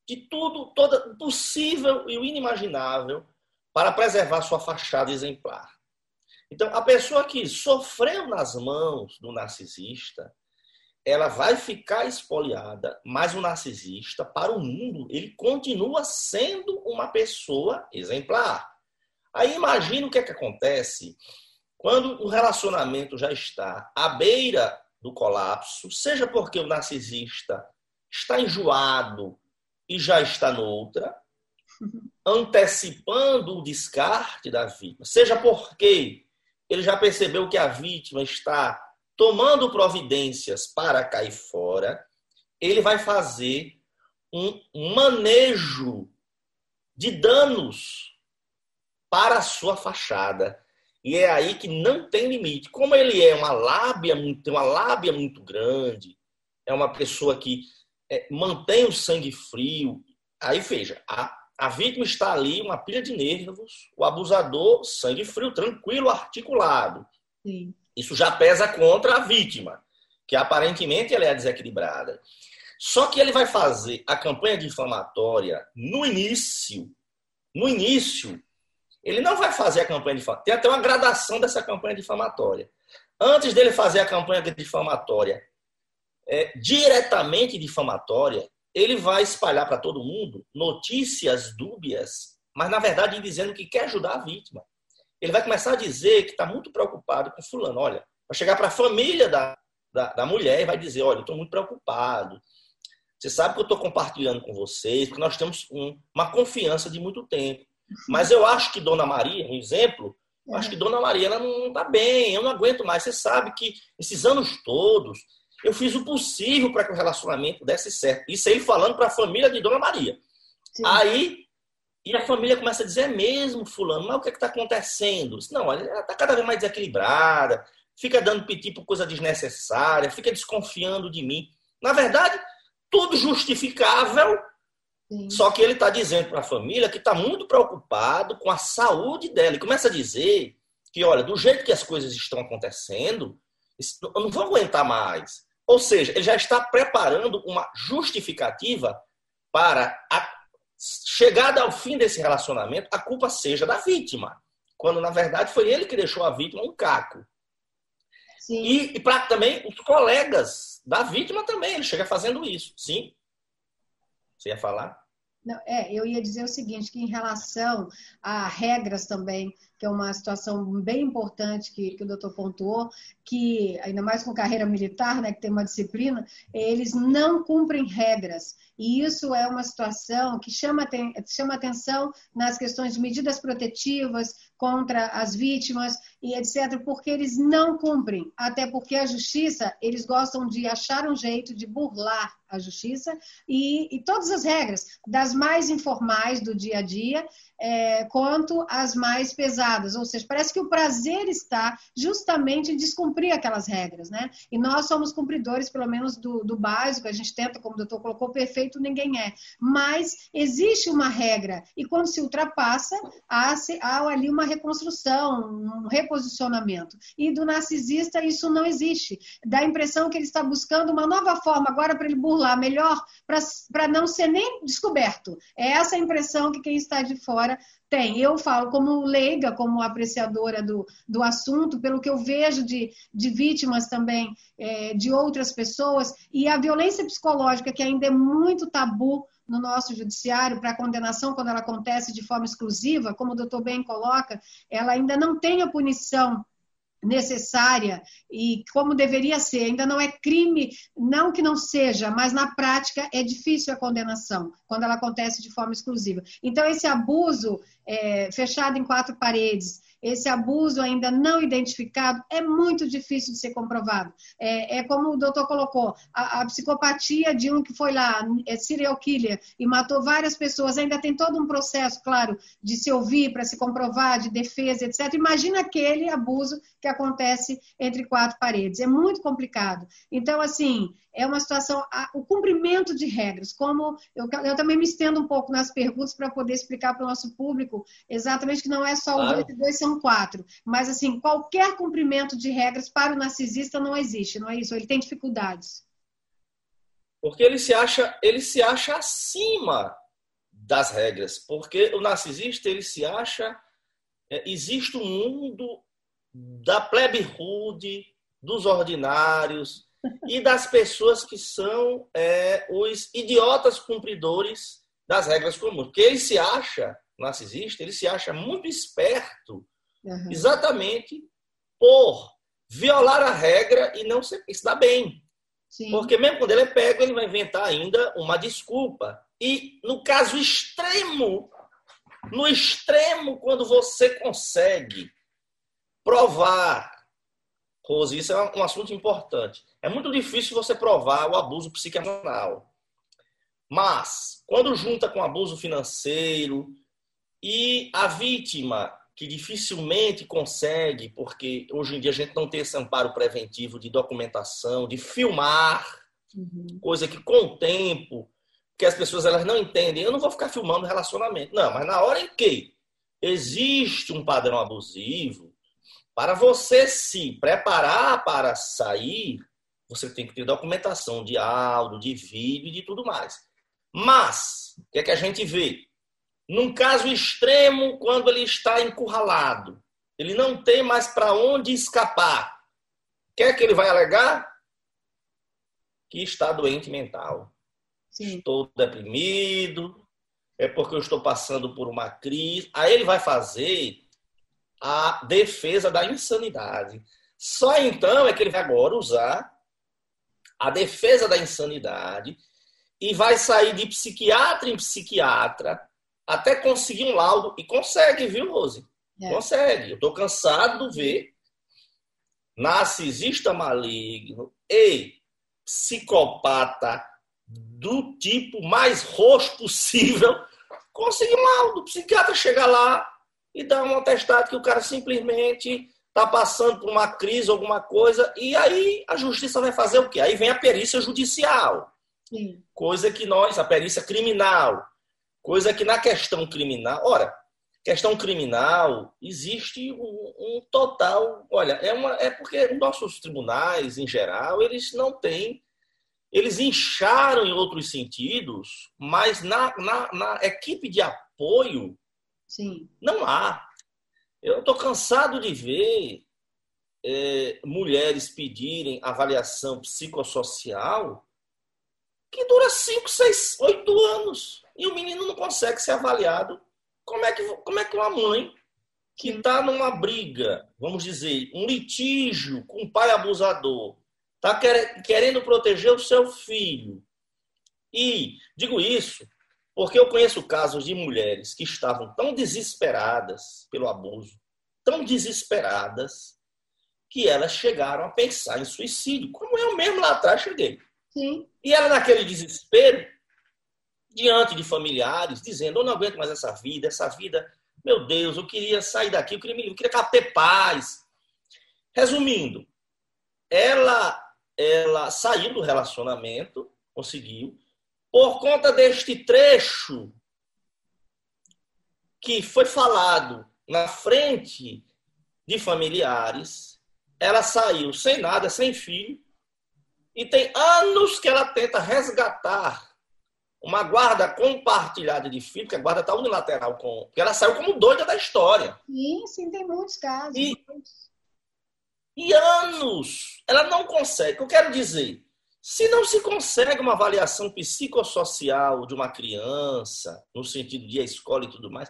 de tudo, todo possível e o inimaginável para preservar sua fachada exemplar. Então, a pessoa que sofreu nas mãos do narcisista, ela vai ficar espoliada, mas o narcisista, para o mundo, ele continua sendo uma pessoa exemplar. Aí imagina o que é que acontece quando o relacionamento já está à beira do colapso, seja porque o narcisista está enjoado e já está noutra, antecipando o descarte da vítima, seja porque ele já percebeu que a vítima está tomando providências para cair fora, ele vai fazer um manejo de danos para a sua fachada. E é aí que não tem limite. Como ele é uma lábia, tem uma lábia muito grande, é uma pessoa que é, mantém o sangue frio. Aí veja, a, a vítima está ali, uma pilha de nervos, o abusador, sangue frio, tranquilo, articulado. Sim. Isso já pesa contra a vítima, que aparentemente ela é desequilibrada. Só que ele vai fazer a campanha difamatória no início. No início, ele não vai fazer a campanha difamatória. Tem até uma gradação dessa campanha difamatória. Antes dele fazer a campanha difamatória é, diretamente difamatória, ele vai espalhar para todo mundo notícias dúbias, mas na verdade dizendo que quer ajudar a vítima ele vai começar a dizer que está muito preocupado com fulano. Olha, vai chegar para a família da, da, da, mulher e vai dizer, olha, estou muito preocupado. Você sabe que eu estou compartilhando com vocês, porque nós temos um, uma confiança de muito tempo. Mas eu acho que Dona Maria, um exemplo, eu acho que Dona Maria ela não está bem, eu não aguento mais. Você sabe que esses anos todos eu fiz o possível para que o relacionamento desse certo. Isso aí falando para a família de Dona Maria. Sim. Aí e a família começa a dizer, é mesmo, fulano, mas o que é está acontecendo? Não, ela está cada vez mais desequilibrada, fica dando piti por coisa desnecessária, fica desconfiando de mim. Na verdade, tudo justificável, Sim. só que ele está dizendo para a família que está muito preocupado com a saúde dela. E começa a dizer que, olha, do jeito que as coisas estão acontecendo, eu não vou aguentar mais. Ou seja, ele já está preparando uma justificativa para a chegada ao fim desse relacionamento, a culpa seja da vítima, quando na verdade foi ele que deixou a vítima um caco. Sim. E, e para também os colegas da vítima também, ele chega fazendo isso. Sim? Você ia falar? Não, é, eu ia dizer o seguinte, que em relação a regras também, que é uma situação bem importante que, que o doutor pontuou, que ainda mais com carreira militar, né, que tem uma disciplina, eles não cumprem regras. E isso é uma situação que chama, chama atenção nas questões de medidas protetivas contra as vítimas e etc., porque eles não cumprem. Até porque a justiça, eles gostam de achar um jeito de burlar a justiça e, e todas as regras, das mais informais do dia a dia, é, quanto às mais pesadas. Ou seja, parece que o prazer está justamente em descumprir aquelas regras, né? E nós somos cumpridores, pelo menos, do, do básico, a gente tenta, como o doutor colocou, perfeito ninguém é. Mas existe uma regra, e quando se ultrapassa, há, há ali uma reconstrução, um reposicionamento. E do narcisista, isso não existe. Dá a impressão que ele está buscando uma nova forma agora para ele burlar melhor, para não ser nem descoberto. É essa a impressão que quem está de fora tem. Eu falo como leiga, como apreciadora do, do assunto, pelo que eu vejo de, de vítimas também, é, de outras pessoas, e a violência psicológica, que ainda é muito tabu no nosso judiciário para condenação quando ela acontece de forma exclusiva, como o doutor bem coloca, ela ainda não tem a punição necessária e como deveria ser. Ainda não é crime, não que não seja, mas na prática é difícil a condenação quando ela acontece de forma exclusiva. Então, esse abuso é, fechado em quatro paredes esse abuso ainda não identificado é muito difícil de ser comprovado. É, é como o doutor colocou, a, a, psicopatia de um que foi lá, é serial killer, e matou várias pessoas, ainda tem todo um processo, claro, de se ouvir para se comprovar, de defesa, etc. Imagina aquele abuso que acontece entre quatro paredes. É muito complicado. Então, assim, é uma situação, o cumprimento de regras, como eu, eu também me estendo um pouco nas perguntas para poder explicar para o nosso público exatamente que não é só o claro. dois e dois são quatro, mas assim, qualquer cumprimento de regras para o narcisista não existe, não é isso? Ele tem dificuldades. Porque ele se acha, ele se acha acima das regras, porque o narcisista ele se acha é, existe um mundo da plebe rude, dos ordinários, e das pessoas que são é, os idiotas cumpridores das regras comuns. Porque ele se acha, narcisista, ele se acha muito esperto uhum. exatamente por violar a regra e não se, se dar bem. Sim. Porque mesmo quando ele é pego, ele vai inventar ainda uma desculpa. E no caso extremo, no extremo, quando você consegue provar Rose, isso é um assunto importante. É muito difícil você provar o abuso psiquiatral. Mas, quando junta com abuso financeiro e a vítima, que dificilmente consegue, porque hoje em dia a gente não tem esse amparo preventivo de documentação, de filmar, uhum. coisa que com o tempo, que as pessoas elas não entendem, eu não vou ficar filmando relacionamento. Não, mas na hora em que existe um padrão abusivo, para você se preparar para sair, você tem que ter documentação de áudio, de vídeo e de tudo mais. Mas, o que é que a gente vê? Num caso extremo, quando ele está encurralado, ele não tem mais para onde escapar. O que é que ele vai alegar? Que está doente mental. Sim. Estou deprimido, é porque eu estou passando por uma crise. Aí ele vai fazer a defesa da insanidade. Só então é que ele vai agora usar a defesa da insanidade e vai sair de psiquiatra em psiquiatra até conseguir um laudo. E consegue, viu, Rose? É. Consegue. Eu estou cansado de ver narcisista maligno e psicopata do tipo mais roxo possível conseguir um laudo. O psiquiatra chega lá, e dá um atestado que o cara simplesmente está passando por uma crise, alguma coisa, e aí a justiça vai fazer o quê? Aí vem a perícia judicial. Sim. Coisa que nós, a perícia criminal, coisa que na questão criminal, ora, questão criminal, existe um, um total, olha, é, uma, é porque nossos tribunais, em geral, eles não têm, eles incharam em outros sentidos, mas na, na, na equipe de apoio, Sim. Não há. Eu estou cansado de ver é, mulheres pedirem avaliação psicossocial que dura 5, 6, 8 anos. E o menino não consegue ser avaliado. Como é que, como é que uma mãe que está numa briga, vamos dizer, um litígio com um pai abusador, está querendo proteger o seu filho. E digo isso porque eu conheço casos de mulheres que estavam tão desesperadas pelo abuso, tão desesperadas, que elas chegaram a pensar em suicídio, como eu mesmo lá atrás cheguei. Sim. E ela, naquele desespero, diante de familiares, dizendo: Eu não aguento mais essa vida, essa vida, meu Deus, eu queria sair daqui, eu queria, me, eu queria ter paz. Resumindo, ela, ela saiu do relacionamento, conseguiu, por conta deste trecho que foi falado na frente de familiares, ela saiu sem nada, sem filho, e tem anos que ela tenta resgatar uma guarda compartilhada de filho, que a guarda está unilateral com. Porque ela saiu como doida da história. Sim, sim, tem muitos casos. E, e anos ela não consegue. O que eu quero dizer? Se não se consegue uma avaliação psicossocial de uma criança, no sentido de a escola e tudo mais,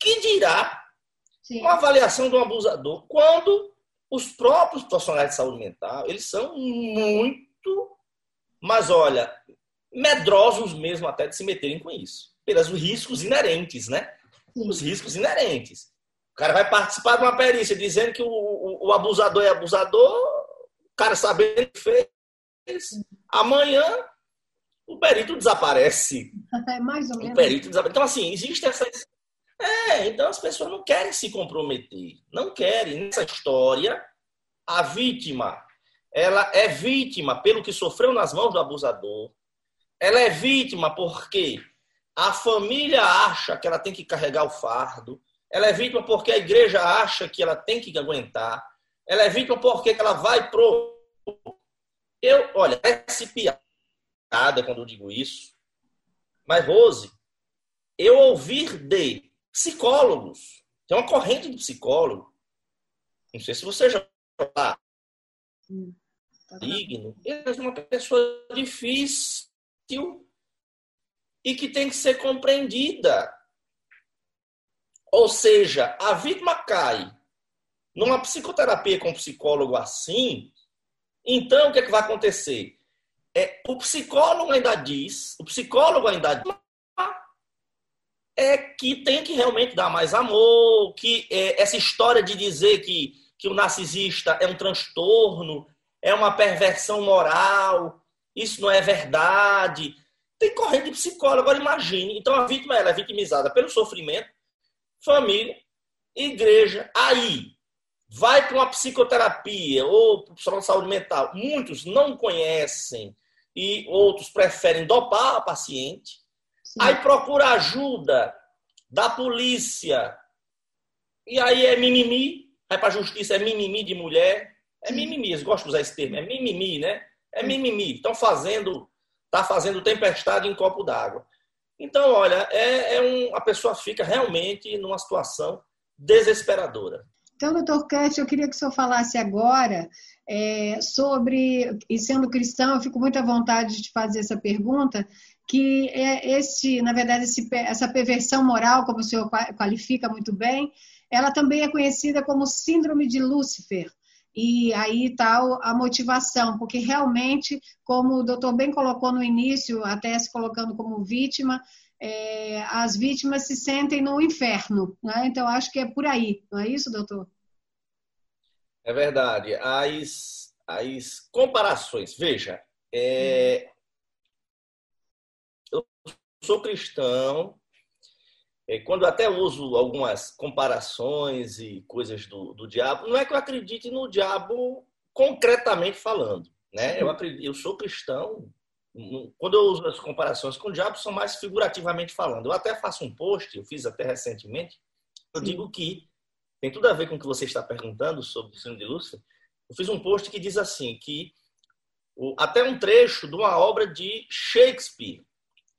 que dirá Sim. uma avaliação de um abusador quando os próprios profissionais de saúde mental, eles são muito, mas olha, medrosos mesmo até de se meterem com isso, pelos riscos inerentes, né? Sim. Os riscos inerentes. cara vai participar de uma perícia dizendo que o, o, o abusador é abusador, o cara sabendo que fez. Amanhã o perito desaparece. É mais ou menos. O perito desaparece. Então, assim, existe essa. É, então as pessoas não querem se comprometer. Não querem. Nessa história, a vítima, ela é vítima pelo que sofreu nas mãos do abusador. Ela é vítima porque a família acha que ela tem que carregar o fardo. Ela é vítima porque a igreja acha que ela tem que aguentar. Ela é vítima porque ela vai pro. Eu, olha, parece piada quando eu digo isso. Mas, Rose, eu ouvir de psicólogos, tem uma corrente de psicólogo, não sei se você já está hum, tá digno, ele é uma pessoa difícil e que tem que ser compreendida. Ou seja, a vítima cai numa psicoterapia com um psicólogo assim, então o que, é que vai acontecer? É, o psicólogo ainda diz, o psicólogo ainda diz, é que tem que realmente dar mais amor, que é, essa história de dizer que, que o narcisista é um transtorno, é uma perversão moral, isso não é verdade. Tem corrente de psicólogo, agora imagine. Então a vítima ela é vitimizada pelo sofrimento, família, igreja. Aí vai para uma psicoterapia ou profissional de saúde mental. Muitos não conhecem e outros preferem dopar a paciente. Sim. Aí procura ajuda da polícia. E aí é mimimi. Vai para a justiça, é mimimi de mulher. É mimimi, eles gostam de usar esse termo. É mimimi, né? É mimimi. Estão fazendo, tá fazendo tempestade em copo d'água. Então, olha, é, é um, a pessoa fica realmente numa situação desesperadora. Então, doutor Kant, eu queria que o senhor falasse agora é, sobre, e sendo cristão, eu fico muito à vontade de fazer essa pergunta, que é esse, na verdade, esse, essa perversão moral, como o senhor qualifica muito bem, ela também é conhecida como síndrome de Lúcifer. E aí está a motivação, porque realmente, como o doutor bem colocou no início, até se colocando como vítima, é, as vítimas se sentem no inferno. Né? Então, acho que é por aí, não é isso, doutor? É verdade. As, as comparações, veja, é, eu sou cristão, é, quando até uso algumas comparações e coisas do, do diabo, não é que eu acredite no diabo concretamente falando. Né? Eu, acredito, eu sou cristão quando eu uso as comparações com o diabo, são mais figurativamente falando. Eu até faço um post, eu fiz até recentemente, eu Sim. digo que tem tudo a ver com o que você está perguntando sobre o sino de Lúcifer. Eu fiz um post que diz assim, que até um trecho de uma obra de Shakespeare.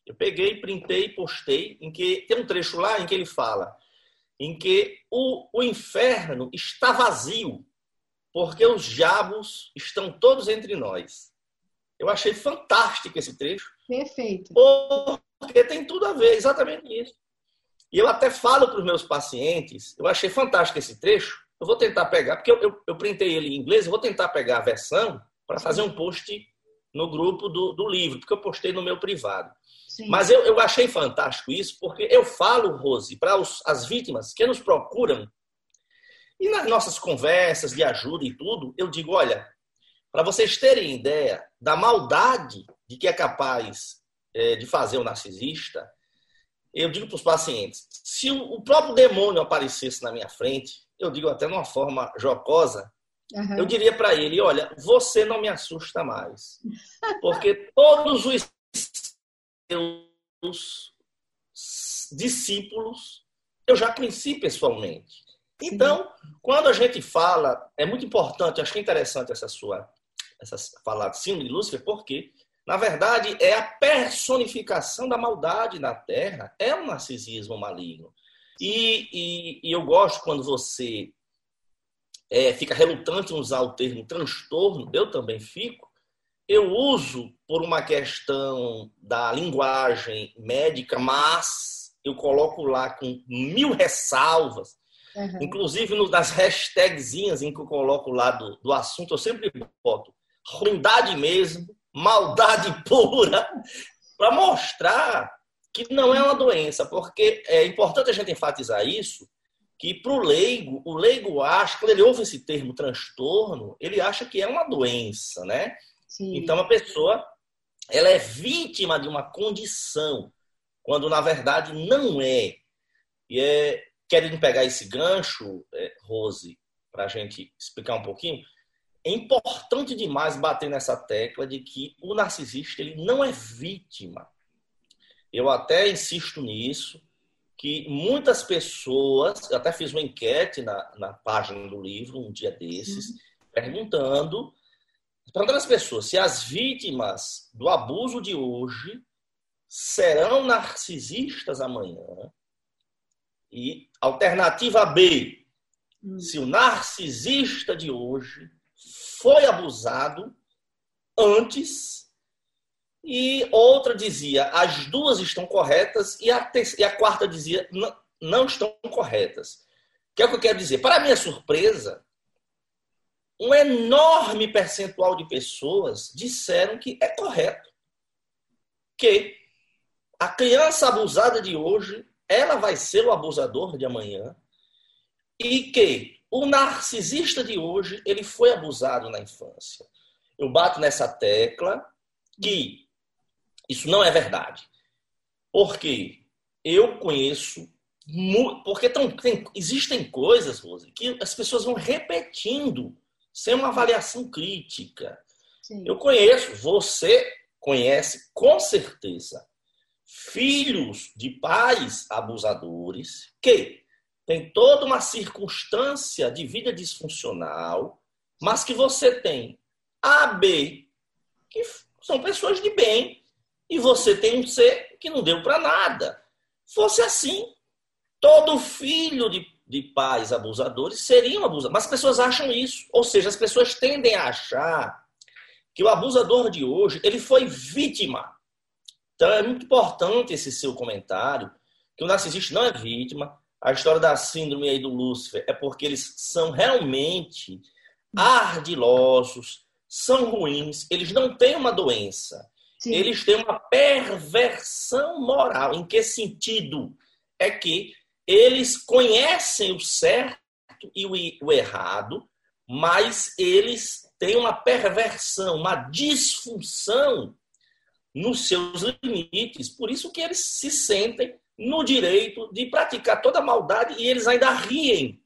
Eu peguei, printei e postei, em que tem um trecho lá em que ele fala em que o, o inferno está vazio, porque os diabos estão todos entre nós. Eu achei fantástico esse trecho. Perfeito. Porque tem tudo a ver, exatamente isso. E eu até falo para os meus pacientes, eu achei fantástico esse trecho, eu vou tentar pegar, porque eu, eu, eu printei ele em inglês, eu vou tentar pegar a versão para fazer um post no grupo do, do livro, porque eu postei no meu privado. Sim. Mas eu, eu achei fantástico isso, porque eu falo, Rose, para as vítimas que nos procuram, e nas nossas conversas de ajuda e tudo, eu digo: olha, para vocês terem ideia da maldade de que é capaz é, de fazer o narcisista, eu digo para os pacientes: se o próprio demônio aparecesse na minha frente, eu digo até de uma forma jocosa, uhum. eu diria para ele: olha, você não me assusta mais, porque todos os seus discípulos eu já conheci pessoalmente. Então, quando a gente fala, é muito importante, acho que é interessante essa sua essa falar símbolo de Lúcifer, porque, na verdade, é a personificação da maldade na Terra, é um narcisismo maligno. E, e, e eu gosto quando você é, fica relutante em usar o termo transtorno, eu também fico. Eu uso por uma questão da linguagem médica, mas eu coloco lá com mil ressalvas, Uhum. Inclusive nas hashtagzinhas em que eu coloco lá do, do assunto, eu sempre boto ruindade mesmo, maldade pura, para mostrar que não é uma doença, porque é importante a gente enfatizar isso, que para o leigo, o leigo acha, quando ele ouve esse termo transtorno, ele acha que é uma doença, né? Sim. Então a pessoa ela é vítima de uma condição, quando na verdade não é. E é querendo pegar esse gancho, é, Rose, para a gente explicar um pouquinho, é importante demais bater nessa tecla de que o narcisista ele não é vítima. Eu até insisto nisso, que muitas pessoas, eu até fiz uma enquete na, na página do livro um dia desses, uhum. perguntando, perguntando às pessoas se as vítimas do abuso de hoje serão narcisistas amanhã. E alternativa B, uhum. se o narcisista de hoje foi abusado antes e outra dizia, as duas estão corretas, e a, terceira, e a quarta dizia, não, estão corretas. O que é o que eu quero dizer? Para minha surpresa, um enorme percentual de pessoas disseram que é correto. Que a criança abusada de hoje, ela vai ser o abusador de amanhã. E que o narcisista de hoje, ele foi abusado na infância. Eu bato nessa tecla que isso não é verdade. Porque eu conheço. Porque tão, tem, existem coisas, Rose, que as pessoas vão repetindo sem uma avaliação crítica. Sim. Eu conheço, você conhece com certeza, filhos de pais abusadores que tem toda uma circunstância de vida disfuncional, mas que você tem A, B, que são pessoas de bem, e você tem um ser que não deu para nada. Fosse assim, todo filho de, de pais abusadores seria um abusador. Mas as pessoas acham isso. Ou seja, as pessoas tendem a achar que o abusador de hoje ele foi vítima. Então é muito importante esse seu comentário, que o narcisista não é vítima. A história da síndrome aí do Lúcifer é porque eles são realmente ardilosos, são ruins, eles não têm uma doença. Sim. Eles têm uma perversão moral. Em que sentido? É que eles conhecem o certo e o errado, mas eles têm uma perversão, uma disfunção nos seus limites. Por isso que eles se sentem no direito de praticar toda a maldade e eles ainda riem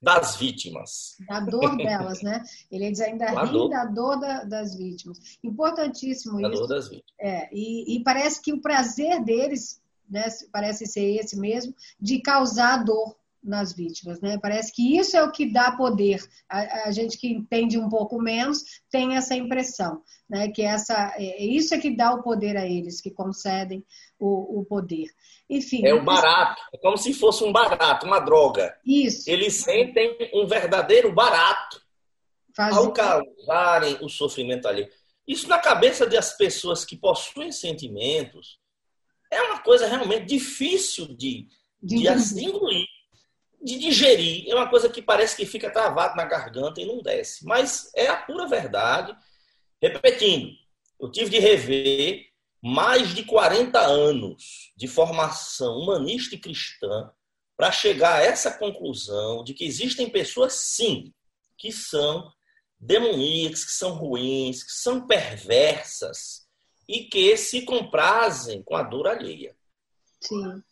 das vítimas. Da dor delas, né? Ele ainda ri dor. da dor da, das vítimas. Importantíssimo da isso. Da dor das vítimas. É, e, e, parece que o prazer deles, né, parece ser esse mesmo, de causar dor nas vítimas, né? Parece que isso é o que dá poder. A, a, gente que entende um pouco menos tem essa impressão, né? Que essa, é, isso é que dá o poder a eles, que concedem o, o poder. Enfim. É o barato, é como se fosse um barato, uma droga. Isso. Eles sentem um verdadeiro barato Fazer... ao causarem o sofrimento ali. Isso na cabeça das pessoas que possuem sentimentos é uma coisa realmente difícil de, de, de engolir de digerir. É uma coisa que parece que fica travado na garganta e não desce. Mas é a pura verdade. Repetindo, eu tive de rever mais de 40 anos de formação humanista e cristã para chegar a essa conclusão de que existem pessoas, sim, que são demoníacas, que são ruins, que são perversas e que se comprazem com a dor alheia. Sim.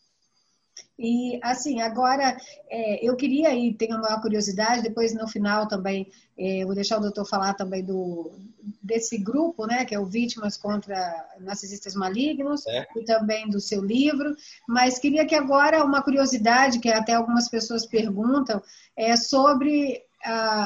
E, assim, agora é, eu queria aí, tenho uma curiosidade, depois no final também, é, vou deixar o doutor falar também do, desse grupo, né, que é o Vítimas contra Narcisistas Malignos, é. e também do seu livro, mas queria que agora uma curiosidade, que até algumas pessoas perguntam, é sobre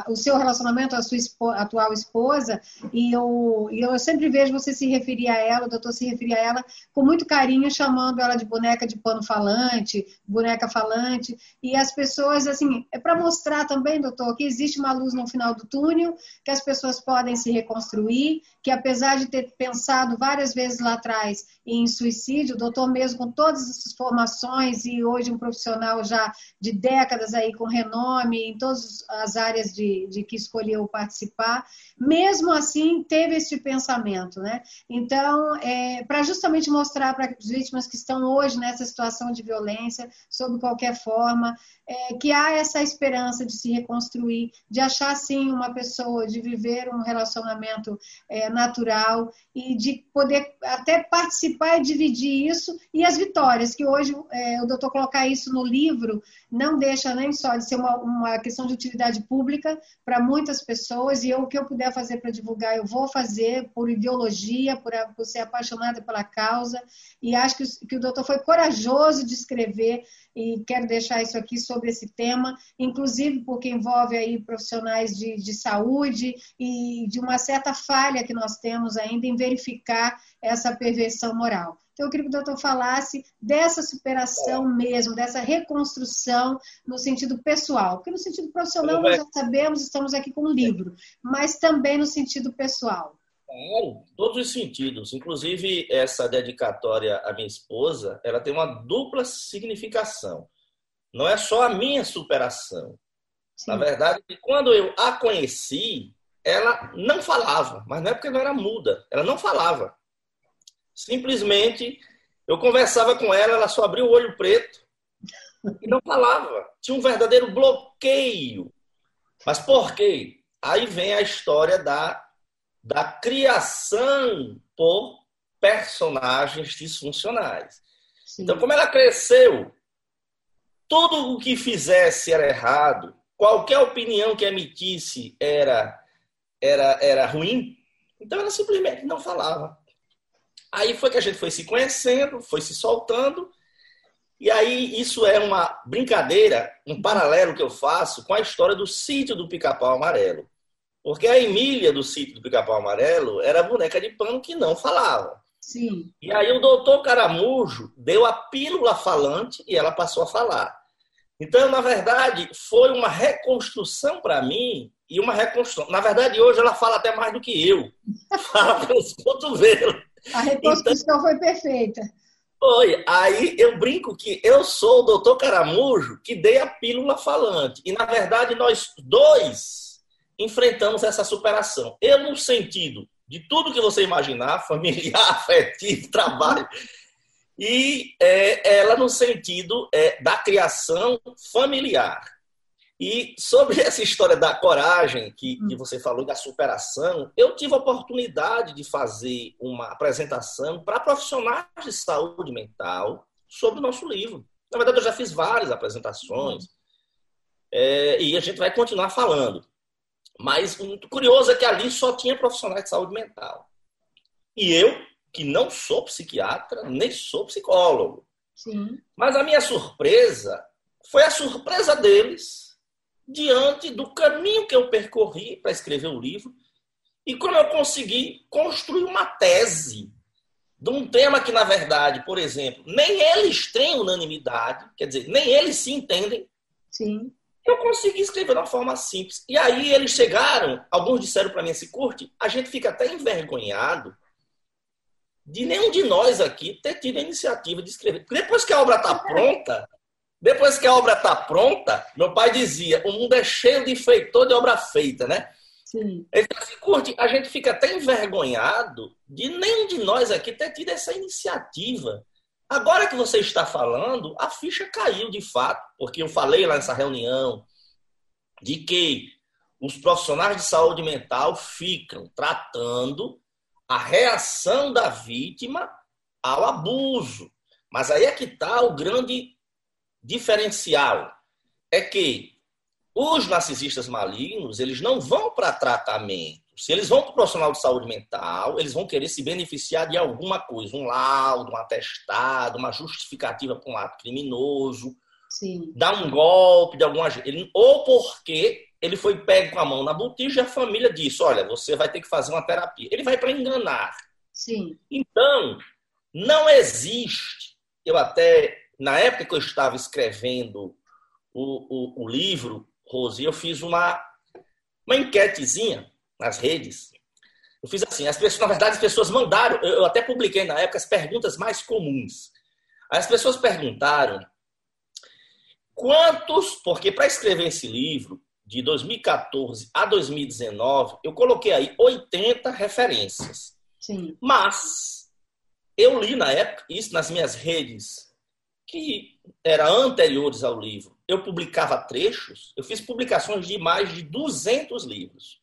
o seu relacionamento, a sua espo, atual esposa, e eu, e eu sempre vejo você se referir a ela, o doutor se referir a ela com muito carinho, chamando ela de boneca de pano falante, boneca falante, e as pessoas, assim, é para mostrar também, doutor, que existe uma luz no final do túnel, que as pessoas podem se reconstruir, que apesar de ter pensado várias vezes lá atrás em suicídio, o doutor mesmo com todas essas formações e hoje um profissional já de décadas aí com renome em todas as áreas áreas de, de que escolheu participar, mesmo assim teve esse pensamento, né? Então, é, para justamente mostrar para as vítimas que estão hoje nessa situação de violência, sob qualquer forma, é, que há essa esperança de se reconstruir, de achar sim uma pessoa, de viver um relacionamento é, natural e de poder até participar e dividir isso e as vitórias, que hoje é, o doutor colocar isso no livro não deixa nem só de ser uma, uma questão de utilidade pública para muitas pessoas e eu, o que eu puder fazer para divulgar, eu vou fazer por ideologia, por, por ser apaixonada pela causa e acho que, que o doutor foi corajoso de escrever e quero deixar isso aqui sobre esse tema, inclusive porque envolve aí profissionais de, de saúde e de uma certa falha que nós temos ainda em verificar essa perversão moral. Então, eu queria que o doutor falasse dessa superação mesmo, dessa reconstrução no sentido pessoal. Porque no sentido profissional nós já sabemos, estamos aqui com um livro, mas também no sentido pessoal. Claro, todos os sentidos. Inclusive, essa dedicatória à minha esposa, ela tem uma dupla significação. Não é só a minha superação. Sim. Na verdade, quando eu a conheci, ela não falava, mas não é porque ela era muda, ela não falava. Simplesmente, eu conversava com ela, ela só abria o olho preto e não falava. Tinha um verdadeiro bloqueio. Mas por quê? Aí vem a história da da criação por personagens disfuncionais. Sim. Então, como ela cresceu, tudo o que fizesse era errado, qualquer opinião que emitisse era, era, era ruim, então ela simplesmente não falava. Aí foi que a gente foi se conhecendo, foi se soltando, e aí isso é uma brincadeira, um paralelo que eu faço com a história do sítio do pica-pau amarelo. Porque a Emília do sítio do Pica-Pau Amarelo era boneca de pano que não falava. Sim. E aí o doutor Caramujo deu a pílula falante e ela passou a falar. Então, na verdade, foi uma reconstrução para mim e uma reconstrução. Na verdade, hoje ela fala até mais do que eu. Fala pelos cotovelos. A reconstrução então, foi perfeita. Foi. Aí eu brinco que eu sou o doutor Caramujo que dei a pílula falante. E, na verdade, nós dois enfrentamos essa superação. Eu, no sentido de tudo que você imaginar, familiar, afetivo, trabalho, e é, ela no sentido é, da criação familiar. E sobre essa história da coragem que, que você falou, da superação, eu tive a oportunidade de fazer uma apresentação para profissionais de saúde mental sobre o nosso livro. Na verdade, eu já fiz várias apresentações. É, e a gente vai continuar falando. Mas o curioso é que ali só tinha profissionais de saúde mental. E eu, que não sou psiquiatra, nem sou psicólogo. Sim. Mas a minha surpresa foi a surpresa deles diante do caminho que eu percorri para escrever o livro e como eu consegui construir uma tese de um tema que, na verdade, por exemplo, nem eles têm unanimidade, quer dizer, nem eles se entendem. Sim eu consegui escrever de uma forma simples. E aí eles chegaram, alguns disseram para mim se curte, a gente fica até envergonhado de nenhum de nós aqui ter tido a iniciativa de escrever. Depois que a obra está pronta, depois que a obra está pronta, meu pai dizia, o mundo é cheio de feitor de obra feita, né? Sim. Ele se curte, a gente fica até envergonhado de nenhum de nós aqui ter tido essa iniciativa Agora que você está falando, a ficha caiu de fato, porque eu falei lá nessa reunião de que os profissionais de saúde mental ficam tratando a reação da vítima ao abuso. Mas aí é que está o grande diferencial. É que os narcisistas malignos, eles não vão para tratamento. Se eles vão para o profissional de saúde mental, eles vão querer se beneficiar de alguma coisa, um laudo, um atestado, uma justificativa para um ato criminoso, Sim. dar um golpe de alguma ele, ou porque ele foi pego com a mão na botija e a família disse, olha, você vai ter que fazer uma terapia. Ele vai para enganar. Sim. Então, não existe. Eu até, na época que eu estava escrevendo o, o, o livro, Rose, eu fiz uma, uma enquetezinha nas redes. Eu fiz assim, as pessoas, na verdade, as pessoas mandaram, eu até publiquei na época as perguntas mais comuns. As pessoas perguntaram quantos, porque para escrever esse livro, de 2014 a 2019, eu coloquei aí 80 referências. Sim. Mas eu li na época, isso nas minhas redes, que eram anteriores ao livro. Eu publicava trechos, eu fiz publicações de mais de 200 livros.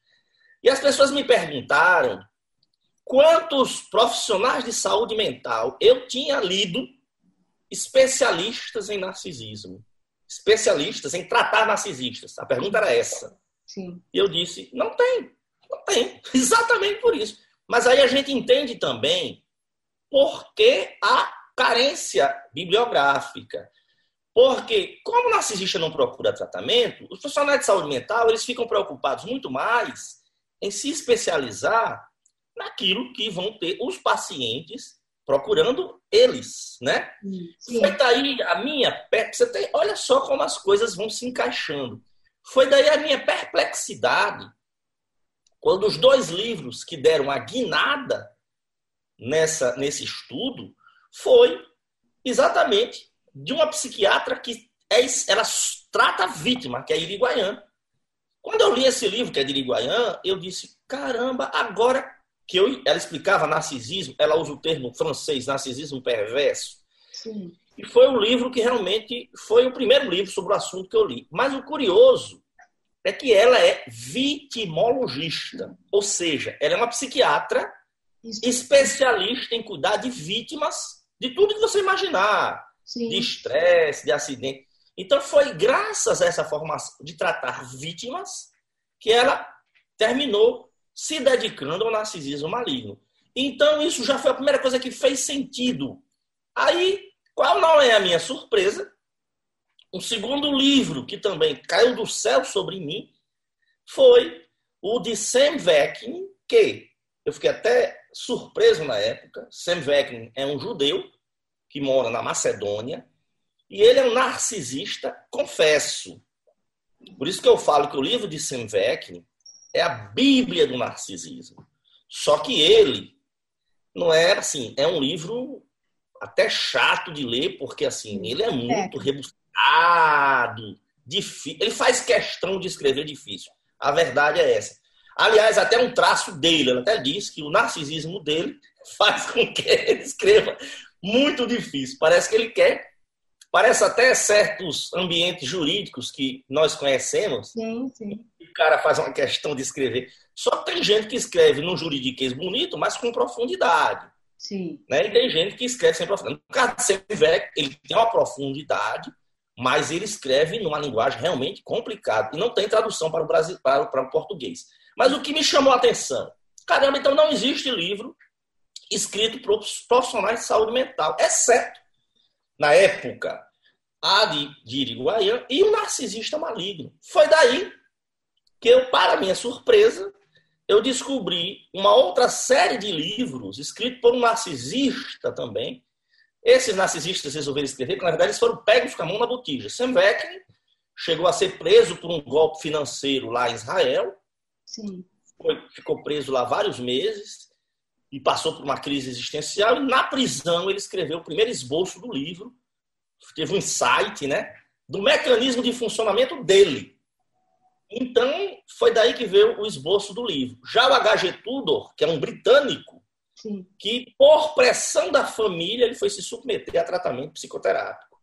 E as pessoas me perguntaram quantos profissionais de saúde mental eu tinha lido especialistas em narcisismo especialistas em tratar narcisistas. A pergunta era essa. Sim. E eu disse: não tem, não tem. Exatamente por isso. Mas aí a gente entende também por que a carência bibliográfica. Porque, como o narcisista não procura tratamento, os profissionais de saúde mental eles ficam preocupados muito mais em se especializar naquilo que vão ter os pacientes procurando eles, né? Sim. Foi daí a minha, você tem, olha só como as coisas vão se encaixando. Foi daí a minha perplexidade quando os dois livros que deram a guinada nessa nesse estudo foi exatamente de uma psiquiatra que é, ela trata a vítima, que é Iriguaian. Quando eu li esse livro, que é de Iriguaian, eu disse: caramba, agora que eu, ela explicava narcisismo, ela usa o termo francês, narcisismo perverso. Sim. E foi um livro que realmente foi o primeiro livro sobre o assunto que eu li. Mas o curioso é que ela é vitimologista, ou seja, ela é uma psiquiatra Isso. especialista em cuidar de vítimas de tudo que você imaginar, Sim. de estresse, de acidente. Então foi graças a essa formação de tratar vítimas que ela terminou se dedicando ao narcisismo maligno. Então, isso já foi a primeira coisa que fez sentido. Aí, qual não é a minha surpresa? O segundo livro que também caiu do céu sobre mim foi o de Sam Veckin, que eu fiquei até surpreso na época. Sam é um judeu que mora na Macedônia e ele é um narcisista, confesso. Por isso que eu falo que o livro de Sam é a Bíblia do narcisismo. Só que ele não é assim, é um livro até chato de ler, porque assim, ele é muito é. rebuscado, difícil. Ele faz questão de escrever difícil. A verdade é essa. Aliás, até um traço dele, ele até diz que o narcisismo dele faz com que ele escreva muito difícil. Parece que ele quer, parece até certos ambientes jurídicos que nós conhecemos. Sim, sim cara faz uma questão de escrever. Só que tem gente que escreve num juridiquês bonito, mas com profundidade. Sim. Né? E tem gente que escreve sem profundidade. No caso de Severo, ele tem uma profundidade, mas ele escreve numa linguagem realmente complicada. E não tem tradução para o, Brasil, para, para o português. Mas o que me chamou a atenção? Caramba, então não existe livro escrito para profissionais de saúde mental, exceto, na época, a de, de Iriguaian e o narcisista maligno. Foi daí que eu, para minha surpresa, eu descobri uma outra série de livros escritos por um narcisista também. Esses narcisistas resolveram escrever, porque na verdade eles foram pegos com a mão na botija. Sam chegou a ser preso por um golpe financeiro lá em Israel. Sim. Foi, ficou preso lá vários meses e passou por uma crise existencial. E na prisão ele escreveu o primeiro esboço do livro. Teve um insight, né? Do mecanismo de funcionamento dele então, foi daí que veio o esboço do livro. Já o H.G. Tudor, que é um britânico, Sim. que por pressão da família ele foi se submeter a tratamento psicoterápico.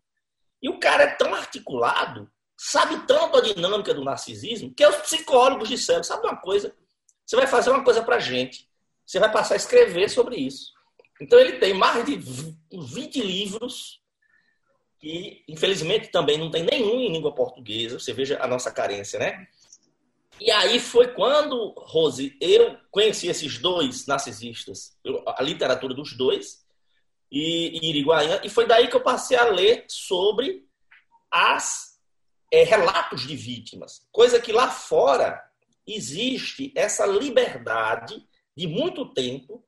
E o cara é tão articulado, sabe tanto a dinâmica do narcisismo, que os psicólogos disseram, sabe uma coisa? Você vai fazer uma coisa pra gente, você vai passar a escrever sobre isso. Então ele tem mais de 20 livros e infelizmente também não tem nenhum em língua portuguesa. Você veja a nossa carência, né? E aí foi quando, Rose, eu conheci esses dois narcisistas, a literatura dos dois, e, e Iriguaian, e foi daí que eu passei a ler sobre as é, relatos de vítimas. Coisa que lá fora existe essa liberdade de muito tempo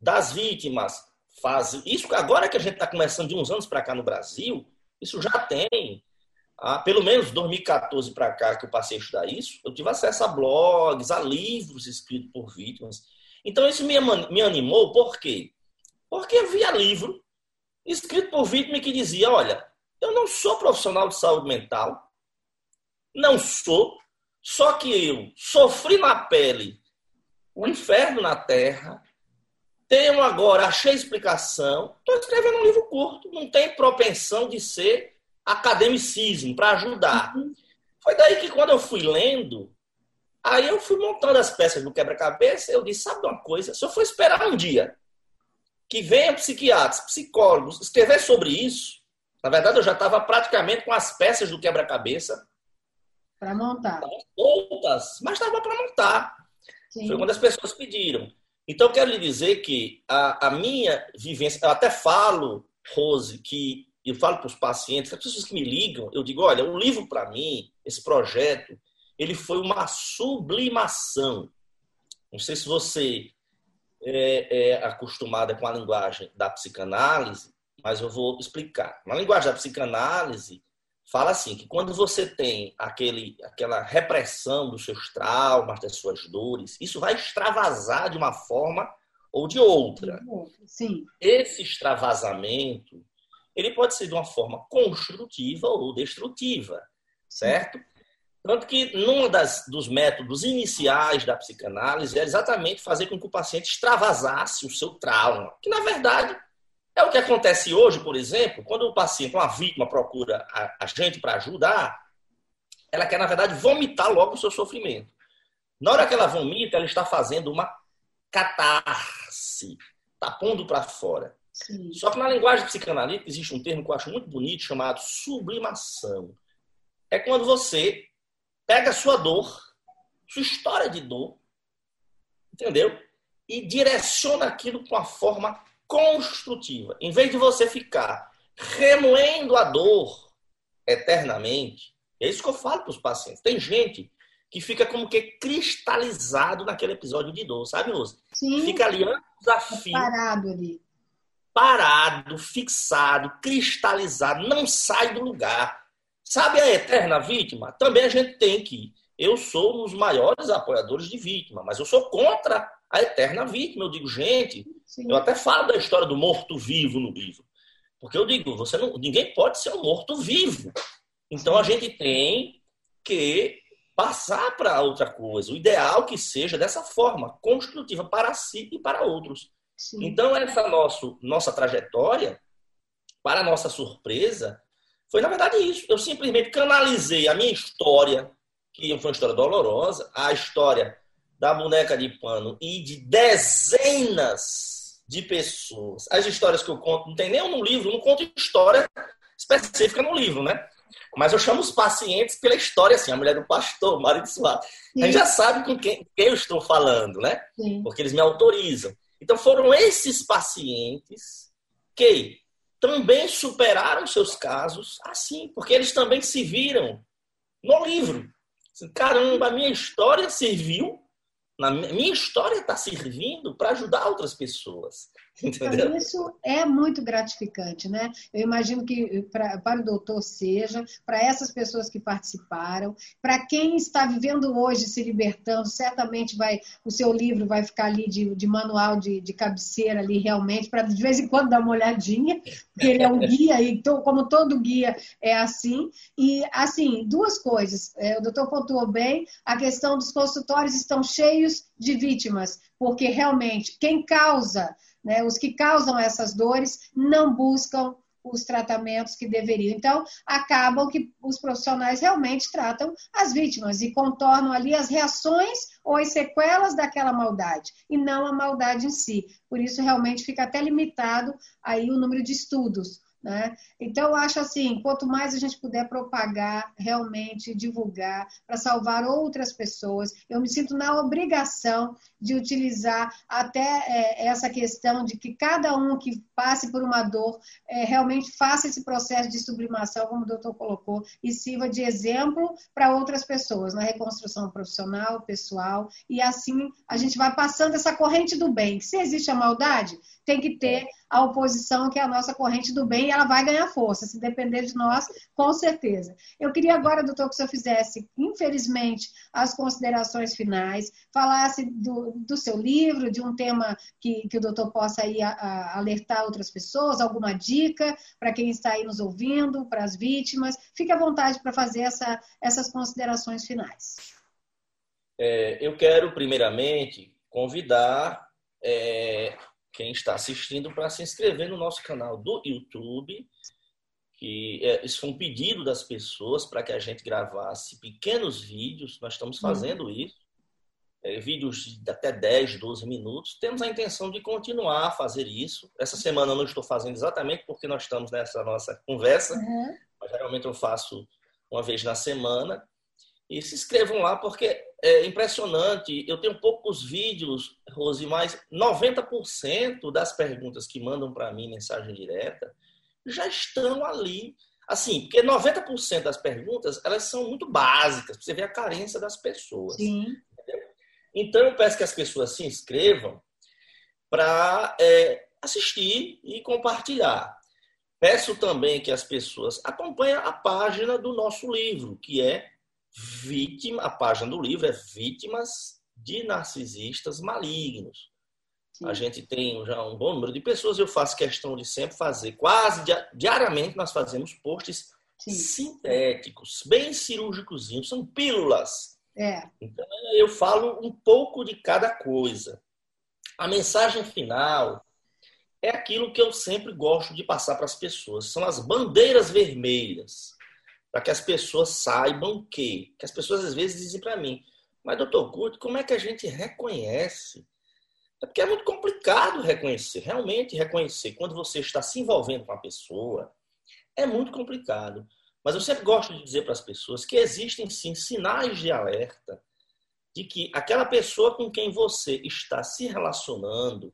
das vítimas fase. Isso agora que a gente está começando de uns anos para cá no Brasil, isso já tem. Ah, pelo menos 2014 para cá que eu passei a estudar isso, eu tive acesso a blogs, a livros escritos por vítimas. Então isso me, me animou, por quê? Porque havia livro escrito por vítima que dizia: olha, eu não sou profissional de saúde mental, não sou, Só que eu sofri na pele o inferno na terra, tenho agora, achei explicação, estou escrevendo um livro curto, não tem propensão de ser academicismo para ajudar. Uhum. Foi daí que quando eu fui lendo, aí eu fui montando as peças do quebra-cabeça, eu disse, sabe uma coisa, se eu for esperar um dia que venham psiquiatras, psicólogos escrever sobre isso, na verdade eu já estava praticamente com as peças do quebra-cabeça para montar. Outras, mas estava para montar. Sim. Foi quando as pessoas pediram. Então, eu quero lhe dizer que a, a minha vivência, eu até falo, Rose, que eu falo para os pacientes, as pessoas que me ligam, eu digo, olha, o livro para mim, esse projeto, ele foi uma sublimação. Não sei se você é, é acostumada com a linguagem da psicanálise, mas eu vou explicar. Na linguagem da psicanálise, fala assim que quando você tem aquele, aquela repressão dos seus traumas, das suas dores, isso vai extravasar de uma forma ou de outra. Sim. Esse extravasamento, ele pode ser de uma forma construtiva ou destrutiva, certo? Tanto que num das, dos métodos iniciais da psicanálise é exatamente fazer com que o paciente extravasasse o seu trauma, que na verdade é o que acontece hoje, por exemplo, quando o paciente, uma vítima, procura a, a gente para ajudar, ela quer, na verdade, vomitar logo o seu sofrimento. Na hora que ela vomita, ela está fazendo uma catarse, está pondo para fora. Sim. Só que na linguagem psicanalítica existe um termo que eu acho muito bonito chamado sublimação. É quando você pega a sua dor, sua história de dor, entendeu? E direciona aquilo com a forma construtiva. Em vez de você ficar remoendo a dor eternamente, é isso que eu falo para os pacientes. Tem gente que fica como que cristalizado naquele episódio de dor, sabe, Rose? Sim. Fica ali antes do desafio. Parado ali. Parado, fixado, cristalizado, não sai do lugar. Sabe a eterna vítima? Também a gente tem que. Eu sou um dos maiores apoiadores de vítima, mas eu sou contra a eterna vítima. Eu digo, gente, Sim. eu até falo da história do morto-vivo no livro. Porque eu digo, você não, ninguém pode ser um morto-vivo. Então a gente tem que passar para outra coisa. O ideal que seja dessa forma, construtiva para si e para outros. Sim. Então, essa nosso, nossa trajetória, para nossa surpresa, foi na verdade isso. Eu simplesmente canalizei a minha história, que foi uma história dolorosa, a história da boneca de pano e de dezenas de pessoas. As histórias que eu conto, não tem nenhum no livro, não conto história específica no livro, né? Mas eu chamo os pacientes pela história, assim, a mulher do pastor, marido suave. A gente já sabe com quem, quem eu estou falando, né? Sim. Porque eles me autorizam. Então foram esses pacientes que também superaram seus casos assim, porque eles também se viram no livro. Caramba, a minha história serviu na minha história está servindo para ajudar outras pessoas. Entendeu? Isso é muito gratificante, né? Eu imagino que pra, para o doutor seja, para essas pessoas que participaram, para quem está vivendo hoje, se libertando, certamente vai, o seu livro vai ficar ali de, de manual de, de cabeceira ali realmente, para de vez em quando dar uma olhadinha, porque ele é um guia, e como todo guia é assim. E, assim, duas coisas. É, o doutor pontuou bem, a questão dos consultórios estão cheios de vítimas, porque realmente quem causa né? Os que causam essas dores não buscam os tratamentos que deveriam. Então, acabam que os profissionais realmente tratam as vítimas e contornam ali as reações ou as sequelas daquela maldade, e não a maldade em si. Por isso, realmente fica até limitado aí o número de estudos né? Então, eu acho assim: quanto mais a gente puder propagar, realmente divulgar, para salvar outras pessoas, eu me sinto na obrigação de utilizar até é, essa questão de que cada um que passe por uma dor é, realmente faça esse processo de sublimação, como o doutor colocou, e sirva de exemplo para outras pessoas na reconstrução profissional, pessoal, e assim a gente vai passando essa corrente do bem. Se existe a maldade, tem que ter a oposição, que é a nossa corrente do bem, ela vai ganhar força, se depender de nós, com certeza. Eu queria agora, doutor, que o senhor fizesse, infelizmente, as considerações finais, falasse do, do seu livro, de um tema que, que o doutor possa aí a, a alertar outras pessoas, alguma dica para quem está aí nos ouvindo, para as vítimas. Fique à vontade para fazer essa, essas considerações finais. É, eu quero, primeiramente, convidar é, quem está assistindo para se inscrever no nosso canal do YouTube, que é, isso foi um pedido das pessoas para que a gente gravasse pequenos vídeos, nós estamos uhum. fazendo uhum. isso, é, vídeos de até 10, 12 minutos. Temos a intenção de continuar a fazer isso. Essa semana eu não estou fazendo exatamente porque nós estamos nessa nossa conversa, uhum. mas geralmente eu faço uma vez na semana. E se inscrevam lá porque é impressionante. Eu tenho poucos vídeos, Rose, mas 90% das perguntas que mandam para mim mensagem direta já estão ali. Assim, porque 90% das perguntas, elas são muito básicas, você vê a carência das pessoas. Sim. Então, eu peço que as pessoas se inscrevam para é, assistir e compartilhar. Peço também que as pessoas acompanhem a página do nosso livro, que é vítima, a página do livro é Vítimas de Narcisistas Malignos. Sim. A gente tem já um bom número de pessoas, eu faço questão de sempre fazer, quase diariamente nós fazemos posts Sim. sintéticos, bem cirúrgicos, são pílulas. É. Então eu falo um pouco de cada coisa. A mensagem final é aquilo que eu sempre gosto de passar para as pessoas, são as bandeiras vermelhas para que as pessoas saibam que, que as pessoas às vezes dizem para mim, mas doutor Curto, como é que a gente reconhece? É porque é muito complicado reconhecer, realmente reconhecer. Quando você está se envolvendo com a pessoa, é muito complicado. Mas eu sempre gosto de dizer para as pessoas que existem sim sinais de alerta de que aquela pessoa com quem você está se relacionando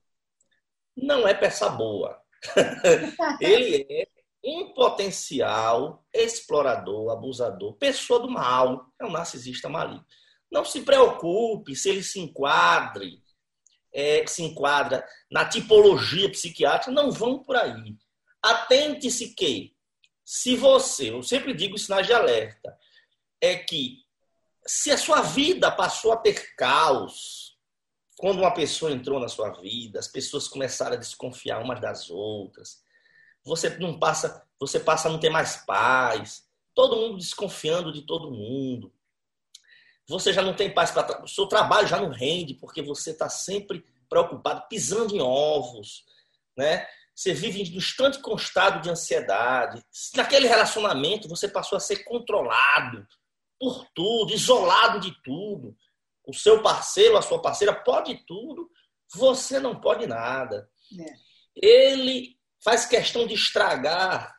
não é peça boa. Ele é um potencial explorador, abusador, pessoa do mal, é um narcisista maligno. Não se preocupe se ele se enquadre, é, se enquadra na tipologia psiquiátrica, não vão por aí. Atente-se que, se você, eu sempre digo sinais de alerta, é que se a sua vida passou a ter caos, quando uma pessoa entrou na sua vida, as pessoas começaram a desconfiar umas das outras, você não passa, você passa a não ter mais paz, todo mundo desconfiando de todo mundo. Você já não tem paz para o seu trabalho já não rende porque você está sempre preocupado, pisando em ovos, né? Você vive em instante constado de ansiedade. Naquele relacionamento você passou a ser controlado por tudo, isolado de tudo. O seu parceiro, a sua parceira pode tudo, você não pode nada. É. Ele faz questão de estragar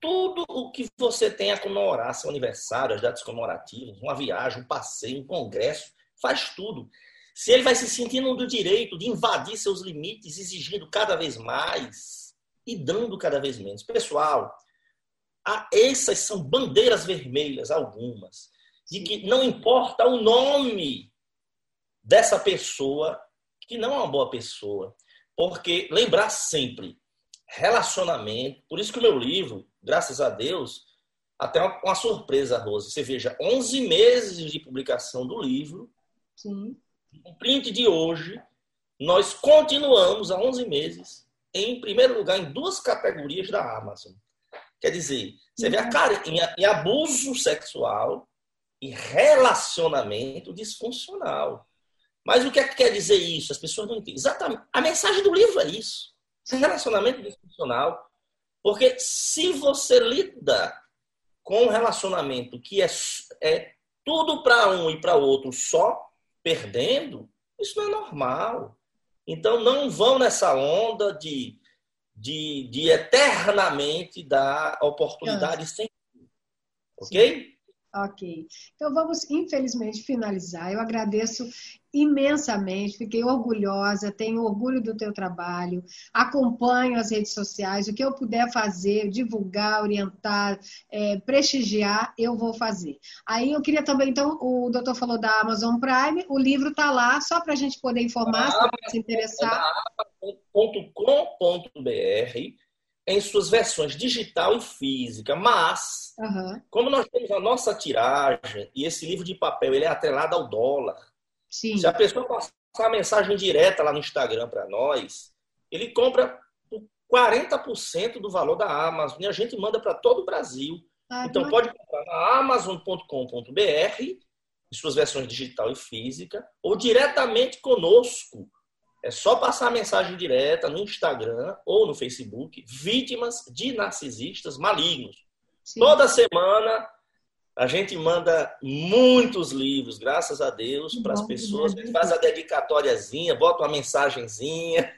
tudo o que você tem a comemorar, seu aniversário, as datas comemorativas, uma viagem, um passeio, um congresso, faz tudo. Se ele vai se sentindo do direito de invadir seus limites, exigindo cada vez mais e dando cada vez menos. Pessoal, essas são bandeiras vermelhas, algumas, de que não importa o nome dessa pessoa, que não é uma boa pessoa. Porque lembrar sempre, relacionamento. Por isso que o meu livro, graças a Deus, até uma, uma surpresa, Rose. Você veja, 11 meses de publicação do livro. Sim. O print de hoje, nós continuamos há 11 meses em primeiro lugar em duas categorias da Amazon. Quer dizer, você vê a cara em, em abuso sexual e relacionamento disfuncional. Mas o que, é que quer dizer isso? As pessoas não entendem. Exatamente. A mensagem do livro é isso. Relacionamento disfuncional. Porque se você lida com um relacionamento que é, é tudo para um e para o outro só perdendo, isso não é normal. Então não vão nessa onda de, de, de eternamente dar oportunidade sem. Ok? Ok. Então vamos, infelizmente, finalizar. Eu agradeço imensamente, fiquei orgulhosa, tenho orgulho do teu trabalho, acompanho as redes sociais, o que eu puder fazer, divulgar, orientar, é, prestigiar, eu vou fazer. Aí eu queria também, então, o doutor falou da Amazon Prime, o livro está lá, só para a gente poder informar, se se interessar. Amazon.com.br em suas versões digital e física, mas uhum. como nós temos a nossa tiragem e esse livro de papel ele é atrelado ao dólar, Sim. se a pessoa passar a mensagem direta lá no Instagram para nós, ele compra por 40% do valor da Amazon e a gente manda para todo o Brasil. Ah, então pode comprar na amazon.com.br em suas versões digital e física, ou diretamente conosco. É só passar a mensagem direta no Instagram ou no Facebook, vítimas de narcisistas malignos. Sim. Toda semana a gente manda muitos livros, graças a Deus, para as pessoas. A gente faz a dedicatóriazinha, bota uma mensagenzinha.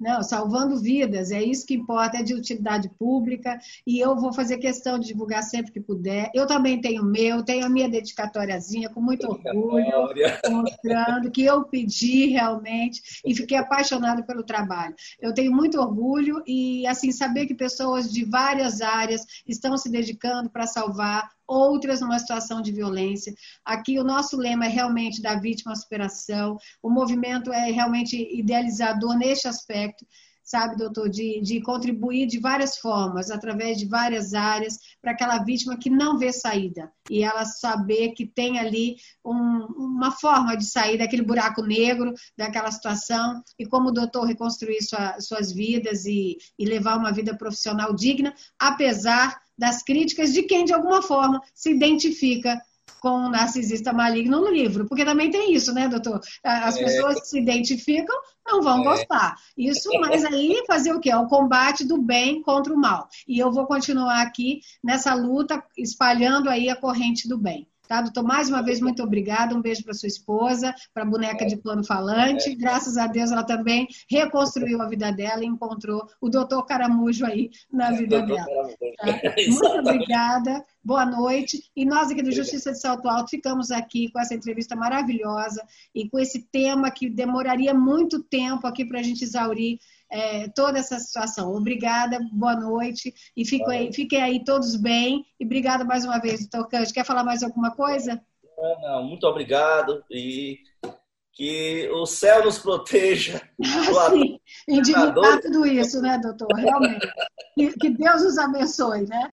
Não, salvando vidas, é isso que importa, é de utilidade pública, e eu vou fazer questão de divulgar sempre que puder. Eu também tenho o meu, tenho a minha dedicatóriazinha com muito orgulho, mostrando que eu pedi realmente e fiquei apaixonada pelo trabalho. Eu tenho muito orgulho e, assim, saber que pessoas de várias áreas estão se dedicando para salvar outras numa situação de violência. Aqui o nosso lema é realmente da vítima à superação. O movimento é realmente idealizador neste aspecto sabe, doutor, de, de contribuir de várias formas, através de várias áreas, para aquela vítima que não vê saída. E ela saber que tem ali um, uma forma de sair daquele buraco negro, daquela situação, e como doutor reconstruir sua, suas vidas e, e levar uma vida profissional digna, apesar das críticas de quem, de alguma forma, se identifica com um narcisista maligno no livro, porque também tem isso, né, doutor? As é. pessoas que se identificam não vão é. gostar. Isso, mas aí fazer o quê? É o combate do bem contra o mal. E eu vou continuar aqui nessa luta, espalhando aí a corrente do bem. Tá, doutor? Mais uma vez, muito obrigada. Um beijo para sua esposa, para a boneca de plano falante. Graças a Deus, ela também reconstruiu a vida dela e encontrou o doutor Caramujo aí na vida dela. Tá? Muito obrigada. Boa noite. E nós aqui do Justiça de Salto Alto ficamos aqui com essa entrevista maravilhosa e com esse tema que demoraria muito tempo aqui para a gente exaurir é, toda essa situação. Obrigada, boa noite e fico aí, fiquem aí todos bem e obrigada mais uma vez, doutor Cândido. Quer falar mais alguma coisa? Não, não, muito obrigado e que o céu nos proteja. Ah, sim, tudo isso, né, doutor? Realmente. que Deus nos abençoe, né?